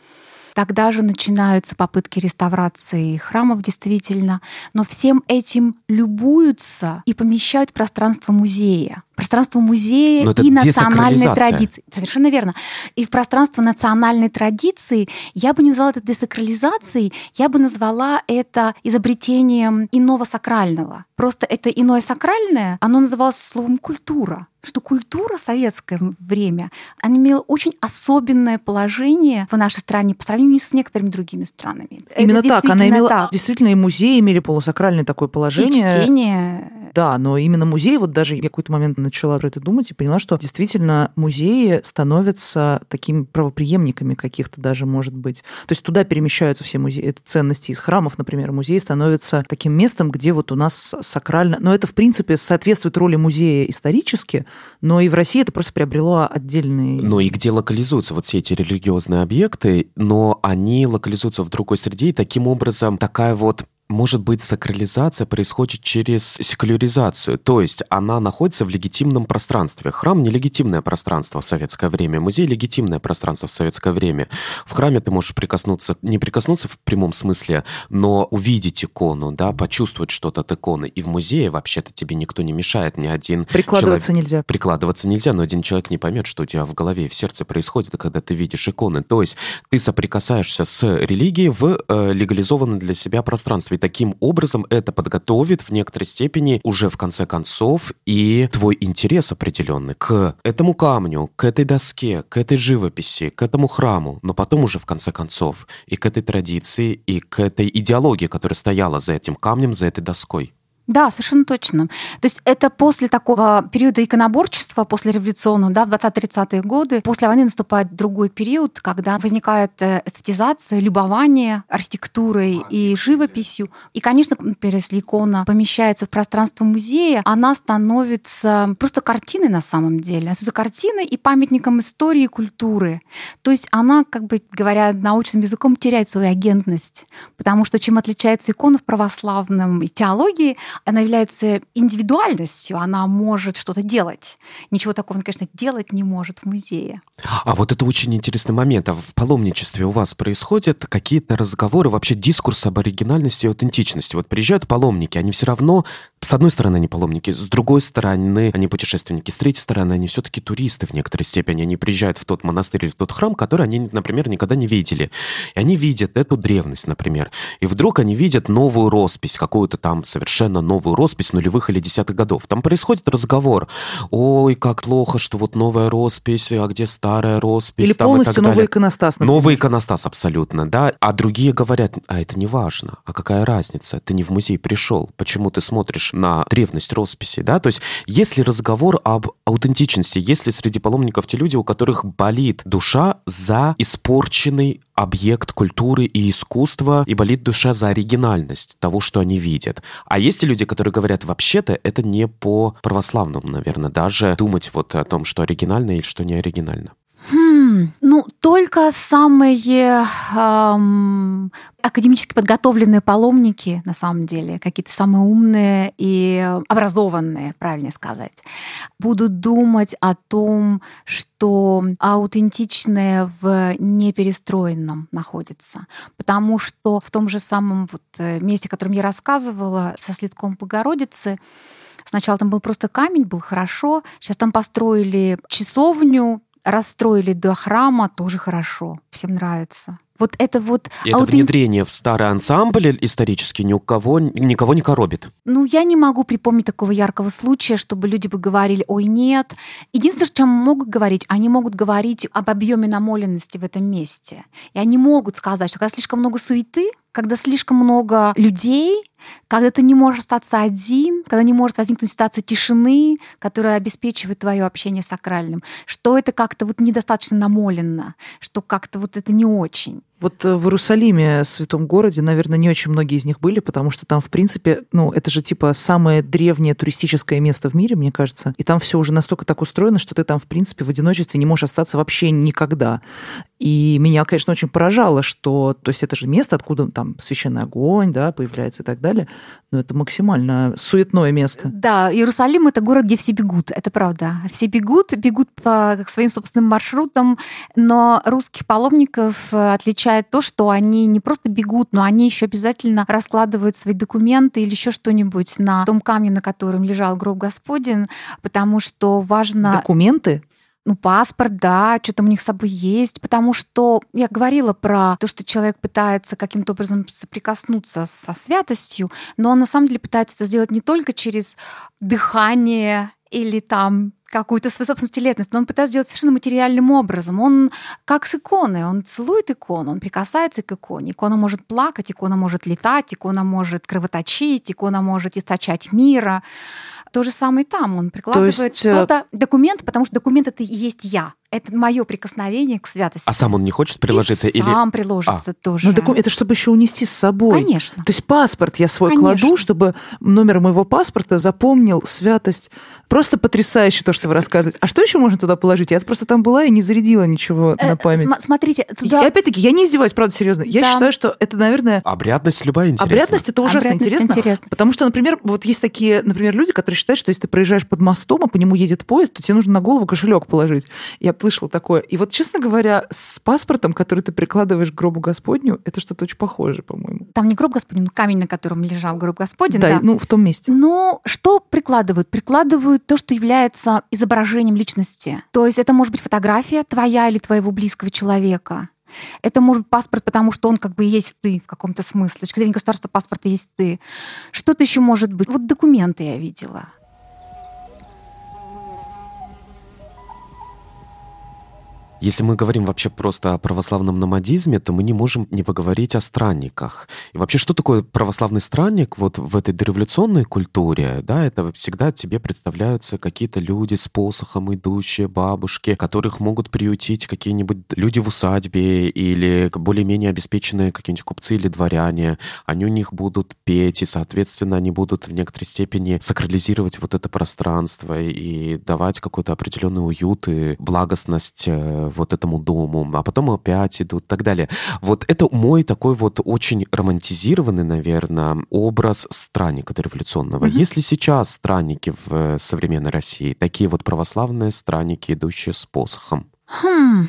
Тогда же начинаются попытки реставрации храмов действительно, но всем этим любуются и помещают в пространство музея. Пространство музея и национальной традиции. Совершенно верно. И в пространство национальной традиции я бы не назвала это десакрализацией, я бы назвала это изобретением иного сакрального. Просто это иное сакральное, оно называлось словом культура что культура советское время, она имела очень особенное положение в нашей стране по сравнению с некоторыми другими странами. Именно это так, она имела, так. действительно, и музеи имели полусакральное такое положение. И чтение. Да, но именно музеи, вот даже я какой-то момент начала про это думать и поняла, что действительно музеи становятся такими правоприемниками каких-то даже, может быть. То есть туда перемещаются все музеи, это ценности из храмов, например, музей становится таким местом, где вот у нас сакрально... Но это, в принципе, соответствует роли музея исторически, но и в России это просто приобрело отдельный... Ну и где локализуются вот все эти религиозные объекты, но они локализуются в другой среде, и таким образом такая вот может быть, сакрализация происходит через секуляризацию, то есть она находится в легитимном пространстве. Храм — нелегитимное пространство в советское время, музей — легитимное пространство в советское время. В храме ты можешь прикоснуться, не прикоснуться в прямом смысле, но увидеть икону, да, почувствовать что-то от иконы. И в музее вообще-то тебе никто не мешает, ни один Прикладываться человек... нельзя. Прикладываться нельзя, но один человек не поймет, что у тебя в голове и в сердце происходит, когда ты видишь иконы. То есть ты соприкасаешься с религией в э, легализованном для себя пространстве таким образом это подготовит в некоторой степени уже в конце концов и твой интерес определенный к этому камню, к этой доске, к этой живописи, к этому храму, но потом уже в конце концов и к этой традиции, и к этой идеологии, которая стояла за этим камнем, за этой доской. Да, совершенно точно. То есть это после такого периода иконоборчества, после революционного, да, в 20-30-е годы, после войны наступает другой период, когда возникает э, эстетизация, любование архитектурой и живописью. И, конечно, например, если икона помещается в пространство музея, она становится просто картиной на самом деле. Это картиной и памятником истории и культуры. То есть она, как бы говоря научным языком, теряет свою агентность. Потому что чем отличается икона в православном и теологии, она является индивидуальностью, она может что-то делать. Ничего такого, конечно, делать не может в музее. А вот это очень интересный момент. А в паломничестве у вас происходят какие-то разговоры, вообще дискурс об оригинальности и аутентичности? Вот приезжают паломники, они все равно, с одной стороны, они паломники, с другой стороны, они путешественники, с третьей стороны, они все-таки туристы в некоторой степени. Они приезжают в тот монастырь или в тот храм, который они, например, никогда не видели. И они видят эту древность, например. И вдруг они видят новую роспись, какую-то там совершенно новую роспись нулевых или десятых годов. Там происходит разговор. Ой, как плохо, что вот новая роспись, а где старая роспись? Или там полностью новый иконостас. Например. Новый иконостас, абсолютно, да. А другие говорят, а это не важно. А какая разница? Ты не в музей пришел. Почему ты смотришь на древность росписи, да? То есть если разговор об аутентичности, если среди паломников те люди, у которых болит душа за испорченный объект культуры и искусства, и болит душа за оригинальность того, что они видят. А есть и люди, которые говорят, вообще-то это не по православному, наверное, даже думать вот о том, что оригинально или что не оригинально. Хм, ну, только самые эм, академически подготовленные паломники, на самом деле, какие-то самые умные и образованные, правильно сказать, будут думать о том, что аутентичное в неперестроенном находится. Потому что в том же самом вот э, месте, о котором я рассказывала, со следком Богородицы, Сначала там был просто камень, был хорошо. Сейчас там построили часовню, расстроили до храма, тоже хорошо. Всем нравится. Вот это вот... И это аутен... внедрение в старый ансамбль исторически ни у кого, никого не коробит? Ну, я не могу припомнить такого яркого случая, чтобы люди бы говорили, ой, нет. Единственное, чем могут говорить, они могут говорить об объеме намоленности в этом месте. И они могут сказать, что когда слишком много суеты, когда слишком много людей, когда ты не можешь остаться один, когда не может возникнуть ситуация тишины, которая обеспечивает твое общение с сакральным, что это как-то вот недостаточно намолено, что как-то вот это не очень. Вот э, в Иерусалиме, святом городе, наверное, не очень многие из них были, потому что там, в принципе, ну, это же типа самое древнее туристическое место в мире, мне кажется. И там все уже настолько так устроено, что ты там, в принципе, в одиночестве не можешь остаться вообще никогда. И меня, конечно, очень поражало, что, то есть это же место, откуда там священный огонь, да, появляется и так далее, но это максимально суетное место. Да, Иерусалим — это город, где все бегут, это правда. Все бегут, бегут по своим собственным маршрутам, но русских паломников отличают означает то, что они не просто бегут, но они еще обязательно раскладывают свои документы или еще что-нибудь на том камне, на котором лежал гроб Господень, потому что важно... Документы? Ну, паспорт, да, что там у них с собой есть, потому что я говорила про то, что человек пытается каким-то образом соприкоснуться со святостью, но он на самом деле пытается это сделать не только через дыхание или там какую-то свою собственную телесность, но он пытается сделать совершенно материальным образом. Он как с иконой, он целует икону, он прикасается к иконе. Икона может плакать, икона может летать, икона может кровоточить, икона может источать мира. То же самое и там. Он прикладывает есть... что-то, документ, потому что документ это и есть я. Это мое прикосновение к святости. А сам он не хочет приложиться? И или... сам приложится а. тоже. Ну, доку... это чтобы еще унести с собой. Конечно. То есть паспорт я свой Конечно. кладу, чтобы номер моего паспорта запомнил святость. Просто потрясающе то, что вы рассказываете. А что еще можно туда положить? Я просто там была и не зарядила ничего э, на память. См- смотрите, туда... И опять-таки, я не издеваюсь, правда, серьезно. Я да. считаю, что это, наверное... Обрядность любая интересна. Обрядность это ужасно Обрядность интересно, интересно. Потому что, например, вот есть такие, например, люди, которые считают, что если ты проезжаешь под мостом, а по нему едет поезд, то тебе нужно на голову кошелек положить. Я слышала такое. И вот, честно говоря, с паспортом, который ты прикладываешь к гробу Господню, это что-то очень похоже, по-моему. Там не гроб Господень, но камень, на котором лежал гроб Господень. Да, да. ну в том месте. Но что прикладывают? Прикладывают то, что является изображением личности. То есть это может быть фотография твоя или твоего близкого человека. Это может быть паспорт, потому что он как бы есть ты в каком-то смысле. С точки зрения государства паспорта есть ты. Что-то еще может быть. Вот документы я видела. Если мы говорим вообще просто о православном номадизме, то мы не можем не поговорить о странниках. И вообще, что такое православный странник вот в этой дореволюционной культуре? Да, это всегда тебе представляются какие-то люди с посохом идущие, бабушки, которых могут приютить какие-нибудь люди в усадьбе или более-менее обеспеченные какие-нибудь купцы или дворяне. Они у них будут петь, и, соответственно, они будут в некоторой степени сакрализировать вот это пространство и давать какой-то определенный уют и благостность э, вот этому дому, а потом опять идут и так далее. Вот это мой такой вот очень романтизированный, наверное, образ странника революционного. Mm-hmm. Если сейчас странники в э, современной России, такие вот православные странники, идущие с посохом, Хм.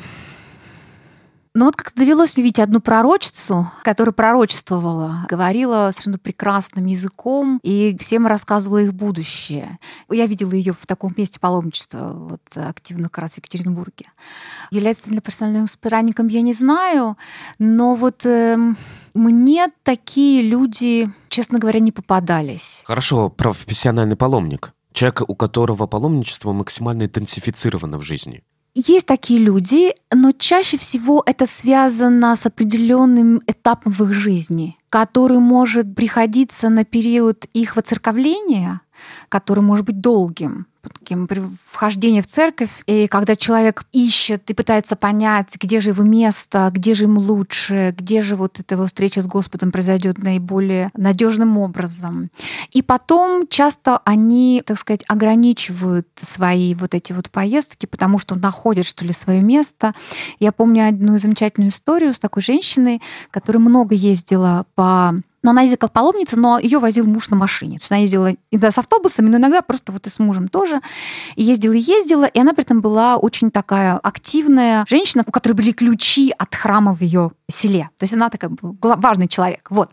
Но вот как довелось мне видеть одну пророчицу, которая пророчествовала, говорила совершенно прекрасным языком и всем рассказывала их будущее. Я видела ее в таком месте паломничества, вот активно как раз в Екатеринбурге. Является ли профессиональным странником, я не знаю, но вот эм, мне такие люди, честно говоря, не попадались. Хорошо, профессиональный паломник. Человек, у которого паломничество максимально интенсифицировано в жизни. Есть такие люди, но чаще всего это связано с определенным этапом в их жизни, который может приходиться на период их воцерковления, который может быть долгим вхождение в церковь, и когда человек ищет и пытается понять, где же его место, где же ему лучше, где же вот эта его встреча с Господом произойдет наиболее надежным образом. И потом часто они, так сказать, ограничивают свои вот эти вот поездки, потому что находят, что ли, свое место. Я помню одну замечательную историю с такой женщиной, которая много ездила по но она ездила как паломница, но ее возил муж на машине. То есть она ездила иногда с автобусами, но иногда просто вот и с мужем тоже. И ездила и ездила, и она при этом была очень такая активная женщина, у которой были ключи от храма в ее селе. То есть она такая была важный человек. Вот.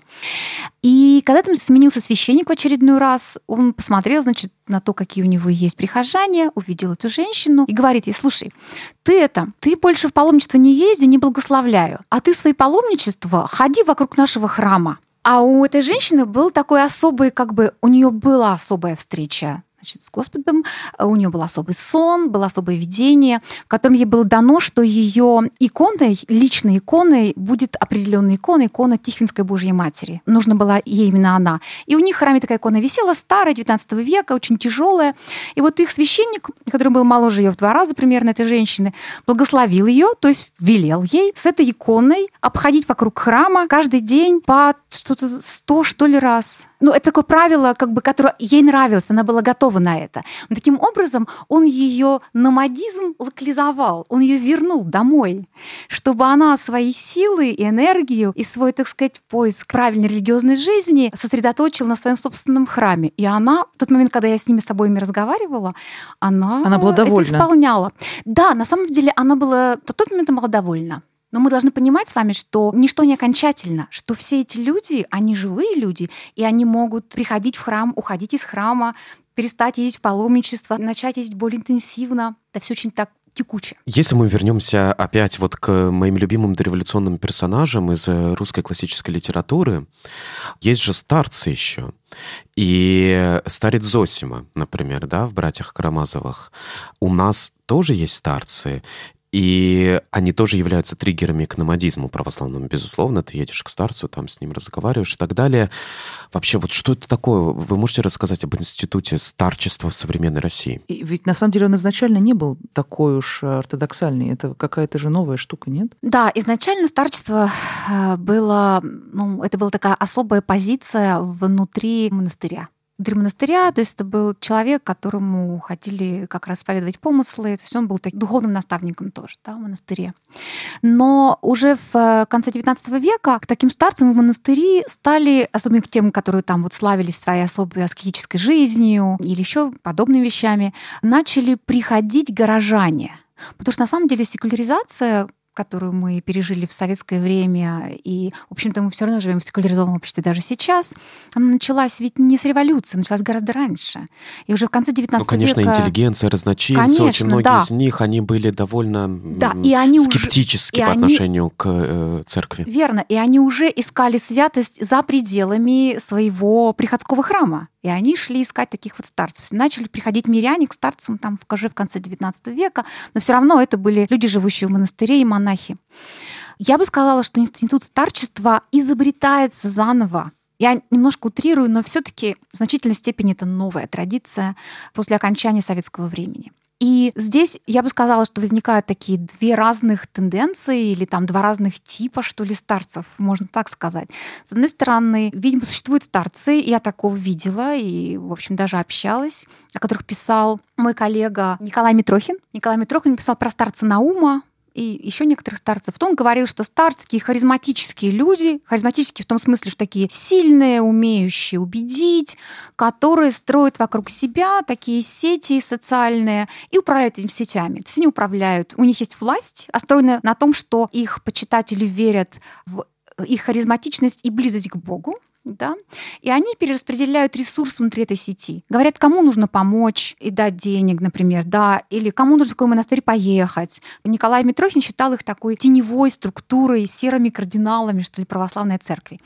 И когда там сменился священник в очередной раз, он посмотрел, значит, на то, какие у него есть прихожане, увидел эту женщину и говорит ей, слушай, ты это, ты больше в паломничество не езди, не благословляю, а ты свои паломничества ходи вокруг нашего храма. А у этой женщины был такой особый, как бы, у нее была особая встреча значит, с Господом. У нее был особый сон, было особое видение, в котором ей было дано, что ее иконой, личной иконой будет определенная икона, икона Тихвинской Божьей Матери. Нужна была ей именно она. И у них в храме такая икона висела, старая, 19 века, очень тяжелая. И вот их священник, который был моложе ее в два раза примерно, этой женщины, благословил ее, то есть велел ей с этой иконой обходить вокруг храма каждый день по что-то сто, что ли, раз ну, это такое правило, как бы, которое ей нравилось, она была готова на это. Но таким образом он ее номадизм локализовал, он ее вернул домой, чтобы она свои силы и энергию и свой, так сказать, поиск правильной религиозной жизни сосредоточила на своем собственном храме. И она, в тот момент, когда я с ними с обоими разговаривала, она, она была довольна. это исполняла. Да, на самом деле она была, в тот момент она была довольна. Но мы должны понимать с вами, что ничто не окончательно, что все эти люди, они живые люди, и они могут приходить в храм, уходить из храма, перестать ездить в паломничество, начать ездить более интенсивно. Это все очень так текуче. Если мы вернемся опять вот к моим любимым дореволюционным персонажам из э, русской классической литературы, есть же старцы еще. И старец Зосима, например, да, в «Братьях Карамазовых». У нас тоже есть старцы, и они тоже являются триггерами к номадизму православному, безусловно. Ты едешь к старцу, там с ним разговариваешь и так далее. Вообще, вот что это такое? Вы можете рассказать об институте старчества в современной России? И ведь на самом деле он изначально не был такой уж ортодоксальный. Это какая-то же новая штука, нет? Да, изначально старчество э, было, ну, это была такая особая позиция внутри монастыря внутри монастыря, то есть это был человек, которому хотели как раз исповедовать помыслы, то есть он был таким духовным наставником тоже да, в монастыре. Но уже в э, конце XIX века к таким старцам в монастыри стали, особенно к тем, которые там вот славились своей особой аскетической жизнью или еще подобными вещами, начали приходить горожане. Потому что на самом деле секуляризация которую мы пережили в советское время, и, в общем-то, мы все равно живем в секуляризованном обществе даже сейчас, она началась ведь не с революции, началась гораздо раньше. И уже в конце 19 ну, конечно, века... интеллигенция, разночинцы, конечно, очень многие да. из них, они были довольно да, и они скептически уже... по и отношению они... к э, церкви. Верно, и они уже искали святость за пределами своего приходского храма. И они шли искать таких вот старцев. Начали приходить миряне к старцам там уже в конце XIX века, но все равно это были люди, живущие в монастыре и монахи. Я бы сказала, что институт старчества изобретается заново. Я немножко утрирую, но все-таки в значительной степени это новая традиция после окончания советского времени. И здесь я бы сказала, что возникают такие две разных тенденции или там два разных типа, что ли, старцев, можно так сказать. С одной стороны, видимо, существуют старцы, я такого видела и, в общем, даже общалась, о которых писал мой коллега Николай Митрохин. Николай Митрохин писал про старца Наума, и еще некоторых старцев. То он говорил, что старцы такие харизматические люди, харизматические в том смысле, что такие сильные, умеющие убедить, которые строят вокруг себя такие сети социальные и управляют этими сетями. То есть они управляют, у них есть власть, построенная на том, что их почитатели верят в их харизматичность и близость к Богу, да, и они перераспределяют ресурс внутри этой сети. Говорят, кому нужно помочь и дать денег, например, да, или кому нужно в какой монастырь поехать. Николай Митрохин считал их такой теневой структурой, серыми кардиналами, что ли, православной церкви.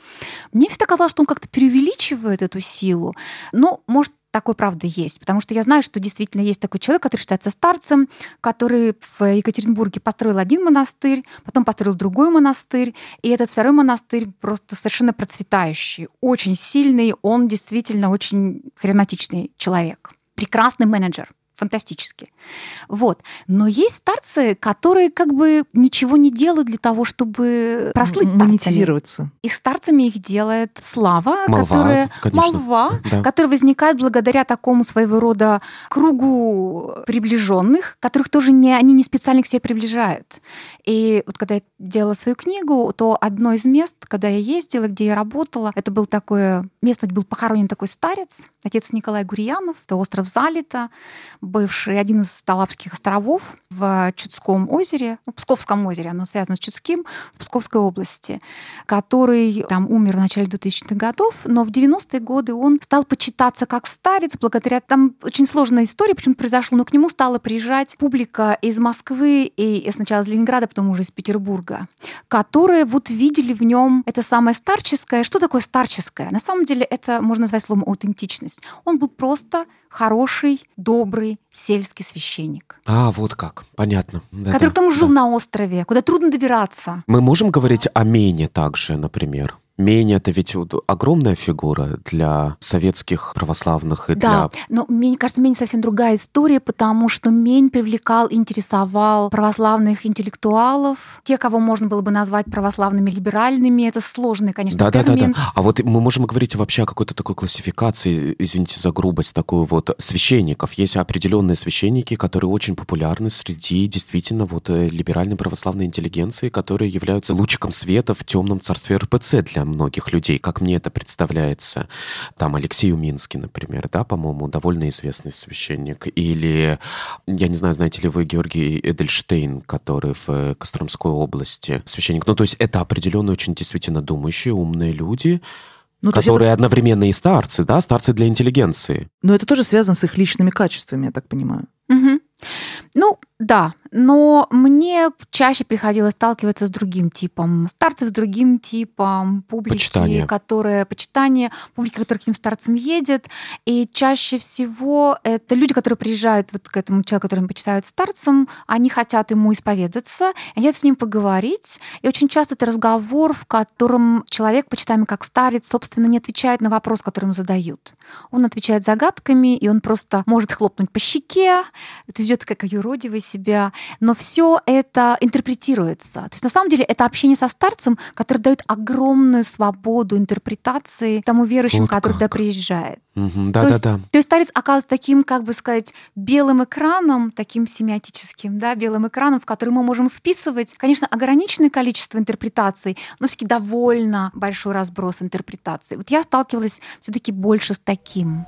Мне всегда казалось, что он как-то преувеличивает эту силу. Но, может, такой правда есть. Потому что я знаю, что действительно есть такой человек, который считается старцем, который в Екатеринбурге построил один монастырь, потом построил другой монастырь, и этот второй монастырь просто совершенно процветающий, очень сильный, он действительно очень харизматичный человек, прекрасный менеджер фантастически. Вот. Но есть старцы, которые как бы ничего не делают для того, чтобы прослыть старцами. Монетизироваться. И старцами их делает слава, молва, которая, конечно. молва Да. которая возникает благодаря такому своего рода кругу приближенных, которых тоже не, они не специально к себе приближают. И вот когда я делала свою книгу, то одно из мест, когда я ездила, где я работала, это был такое место, где был похоронен такой старец, отец Николай Гурьянов, это остров Залита, бывший один из Талапских островов в Чудском озере, ну, Псковском озере, оно связано с Чудским, в Псковской области, который там умер в начале 2000-х годов, но в 90-е годы он стал почитаться как старец, благодаря... Там очень сложная история, почему произошло, но к нему стала приезжать публика из Москвы и сначала из Ленинграда, потом уже из Петербурга, которые вот видели в нем это самое старческое. Что такое старческое? На самом деле это можно назвать словом аутентичность. Он был просто хороший, добрый сельский священник. А, вот как. Понятно. Да, который да, к тому жил да. на острове, куда трудно добираться. Мы можем говорить о Мене также, например? Мень — это ведь огромная фигура для советских православных и Да, для... но мне кажется, Мень совсем другая история, потому что Мень привлекал, интересовал православных интеллектуалов, те, кого можно было бы назвать православными либеральными. Это сложный, конечно, Да, да, да, термин. да. А вот мы можем говорить вообще о какой-то такой классификации, извините за грубость, такую вот священников. Есть определенные священники, которые очень популярны среди действительно вот э, либеральной православной интеллигенции, которые являются лучиком света в темном царстве РПЦ для многих людей, как мне это представляется. Там Алексей Уминский, например, да, по-моему, довольно известный священник. Или, я не знаю, знаете ли вы Георгий Эдельштейн, который в Костромской области священник. Ну, то есть это определенно очень действительно думающие, умные люди, ну, которые это... одновременно и старцы, да, старцы для интеллигенции. Но это тоже связано с их личными качествами, я так понимаю. Угу. Ну, да, но мне чаще приходилось сталкиваться с другим типом старцев, с другим типом публики, почитание. которая почитание, публики, которая к этим старцам едет. И чаще всего это люди, которые приезжают вот к этому человеку, которым почитают старцам, они хотят ему исповедаться, они хотят с ним поговорить. И очень часто это разговор, в котором человек, почитаемый как старец, собственно, не отвечает на вопрос, который ему задают. Он отвечает загадками, и он просто может хлопнуть по щеке, это идет как юродивый себя, но все это интерпретируется. То есть на самом деле это общение со старцем, который дает огромную свободу интерпретации тому верующему, вот который туда приезжает. Угу, да, то, да, есть, да. то есть старец оказывается таким, как бы сказать, белым экраном, таким семиотическим, да, белым экраном, в который мы можем вписывать, конечно, ограниченное количество интерпретаций, но все-таки довольно большой разброс интерпретаций. Вот я сталкивалась все-таки больше с таким.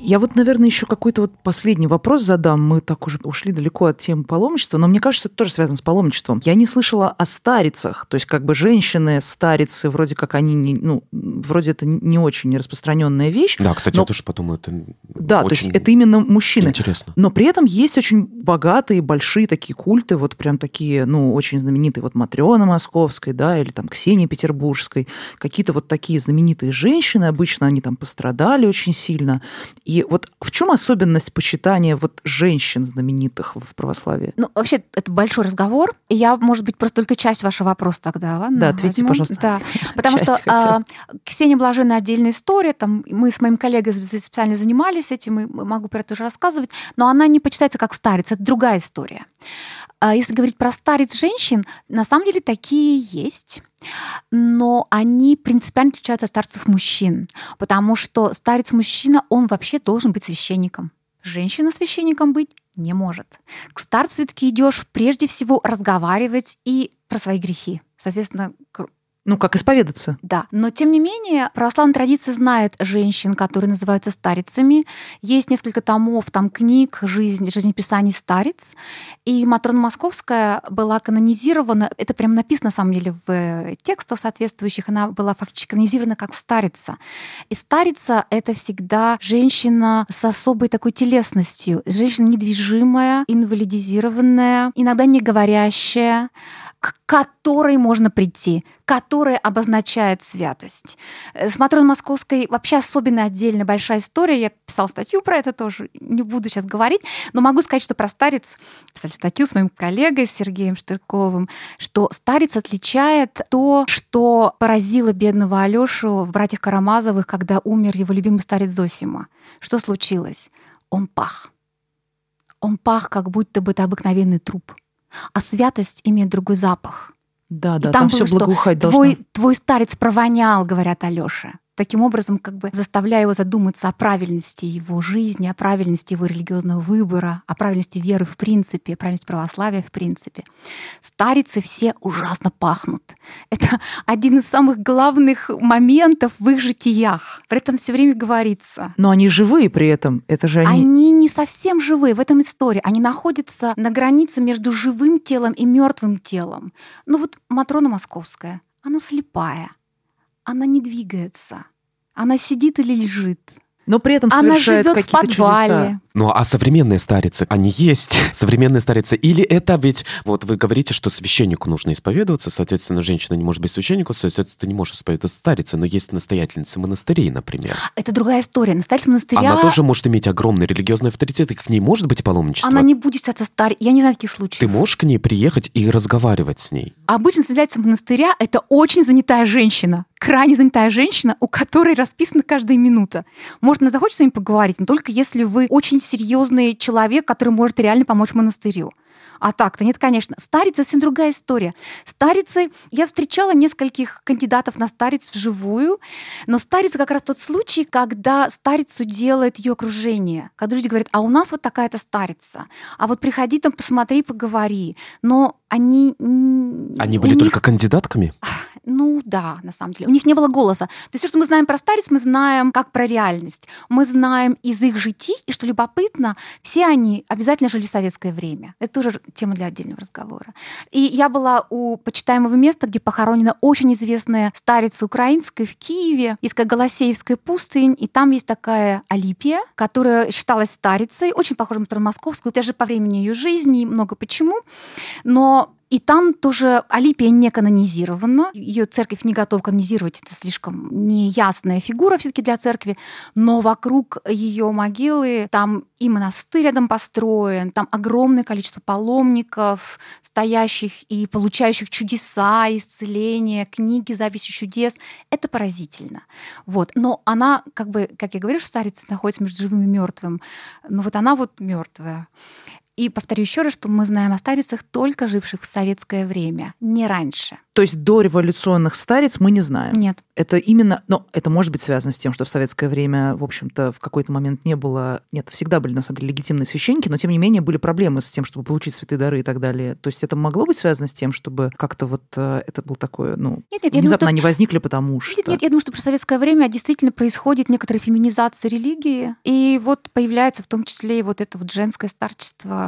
Я вот, наверное, еще какой-то вот последний вопрос задам. Мы так уже ушли далеко от темы паломничества, но мне кажется, это тоже связано с паломничеством. Я не слышала о старицах, то есть как бы женщины, старицы, вроде как они, не, ну, вроде это не очень распространенная вещь. Да, кстати, но... я тоже подумаю, это Да, то есть это именно мужчины. Интересно. Но при этом есть очень богатые, большие такие культы, вот прям такие, ну, очень знаменитые, вот Матрёна Московской, да, или там Ксения Петербургской, какие-то вот такие знаменитые женщины, обычно они там пострадали очень сильно, и вот в чем особенность почитания вот женщин знаменитых в православии? Ну, вообще, это большой разговор. И я, может быть, просто только часть вашего вопроса тогда, ладно? Да, ответьте, возьму. пожалуйста. Да, потому что а, Ксения Блаженная отдельная история. Там мы с моим коллегой специально занимались этим, и могу про это уже рассказывать. Но она не почитается как старец, это другая история. А если говорить про старец женщин, на самом деле такие есть, но они принципиально отличаются от старцев мужчин, потому что старец мужчина, он вообще должен быть священником. Женщина священником быть не может. К старцу все-таки идешь прежде всего разговаривать и про свои грехи. Соответственно, ну, как исповедаться. Да. Но, тем не менее, православная традиция знает женщин, которые называются старицами. Есть несколько томов, там, книг, жизнь, жизнеписаний старец. И Матрона Московская была канонизирована, это прям написано, на самом деле, в текстах соответствующих, она была фактически канонизирована как старица. И старица — это всегда женщина с особой такой телесностью, женщина недвижимая, инвалидизированная, иногда не говорящая, к которой можно прийти, которая обозначает святость. С Матроной Московской вообще особенно отдельно большая история. Я писала статью про это тоже, не буду сейчас говорить, но могу сказать, что про старец писали статью с моим коллегой Сергеем Штырковым, что старец отличает то, что поразило бедного Алешу в «Братьях Карамазовых», когда умер его любимый старец Зосима. Что случилось? Он пах. Он пах, как будто бы это обыкновенный труп — а святость имеет другой запах. Да, да, и там, там все благоухать должно. Твой, твой старец провонял, говорят Алёше таким образом как бы заставляя его задуматься о правильности его жизни, о правильности его религиозного выбора, о правильности веры в принципе, о правильности православия в принципе. Старицы все ужасно пахнут. Это один из самых главных моментов в их житиях. При этом все время говорится. Но они живые при этом. Это же они... Они не совсем живые. В этом истории. Они находятся на границе между живым телом и мертвым телом. Ну вот Матрона Московская, она слепая она не двигается. Она сидит или лежит. Но при этом совершает какие-то чудеса. Ну, а современные старицы, они есть. современные старицы. Или это ведь, вот вы говорите, что священнику нужно исповедоваться, соответственно, женщина не может быть священником, соответственно, ты не можешь исповедоваться старице, но есть настоятельницы монастырей, например. Это другая история. Настоятельница монастыря... Она тоже может иметь огромный религиозный авторитет, и к ней может быть паломничество. Она не будет считаться старой. Я не знаю таких случаев. Ты можешь к ней приехать и разговаривать с ней? Обычно настоятельница монастыря — это очень занятая женщина, крайне занятая женщина, у которой расписана каждая минута. Может, она захочет с ним поговорить, но только если вы очень серьезный человек, который может реально помочь монастырю. А так-то нет, конечно. Старица совсем другая история. Старицы, я встречала нескольких кандидатов на стариц вживую, но старица как раз тот случай, когда старицу делает ее окружение. Когда люди говорят, а у нас вот такая-то старица, а вот приходи там, посмотри, поговори. Но они... Они были них... только кандидатками? Ну да, на самом деле. У них не было голоса. То есть все, что мы знаем про старец, мы знаем как про реальность. Мы знаем из их житий, и что любопытно, все они обязательно жили в советское время. Это тоже тема для отдельного разговора. И я была у почитаемого места, где похоронена очень известная старица украинская в Киеве. Есть как Голосеевская пустынь, и там есть такая Алипия, которая считалась старицей, очень похожа на московскую, даже по времени ее жизни, много почему. Но и там тоже Алипия не канонизирована. Ее церковь не готова канонизировать. Это слишком неясная фигура все-таки для церкви. Но вокруг ее могилы там и монастырь рядом построен, там огромное количество паломников, стоящих и получающих чудеса, исцеления, книги, записи чудес. Это поразительно. Вот. Но она, как бы, как я говорю, старица находится между живым и мертвым. Но вот она вот мертвая. И повторю еще раз, что мы знаем о старицах, только живших в советское время, не раньше. То есть до революционных старец мы не знаем? Нет. Это именно, но это может быть связано с тем, что в советское время, в общем-то, в какой-то момент не было, нет, всегда были, на самом деле, легитимные священники, но, тем не менее, были проблемы с тем, чтобы получить святые дары и так далее. То есть это могло быть связано с тем, чтобы как-то вот э, это был такое, ну, нет, нет, внезапно думаю, они возникли, потому что... Нет, нет, я думаю, что про советское время действительно происходит некоторая феминизация религии, и вот появляется в том числе и вот это вот женское старчество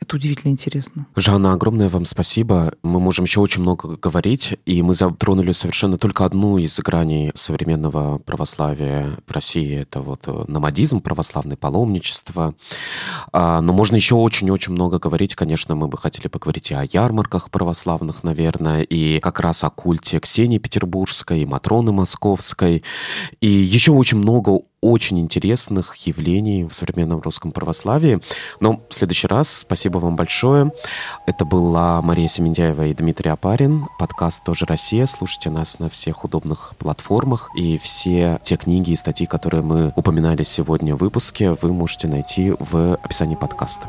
это удивительно интересно. Жанна, огромное вам спасибо. Мы можем еще очень много говорить, и мы затронули совершенно только одну из граней современного православия в России. Это вот э, номадизм, православное паломничество. А, но можно еще очень-очень много говорить. Конечно, мы бы хотели поговорить и о ярмарках православных, наверное, и как раз о культе Ксении Петербургской, и Матроны Московской. И еще очень много очень интересных явлений в современном русском православии. Но в следующий раз спасибо вам большое. Это была Мария Семендяева и Дмитрий Апарин. Подкаст «Тоже Россия». Слушайте нас на всех удобных платформах. И все те книги и статьи, которые мы упоминали сегодня в выпуске, вы можете найти в описании подкаста.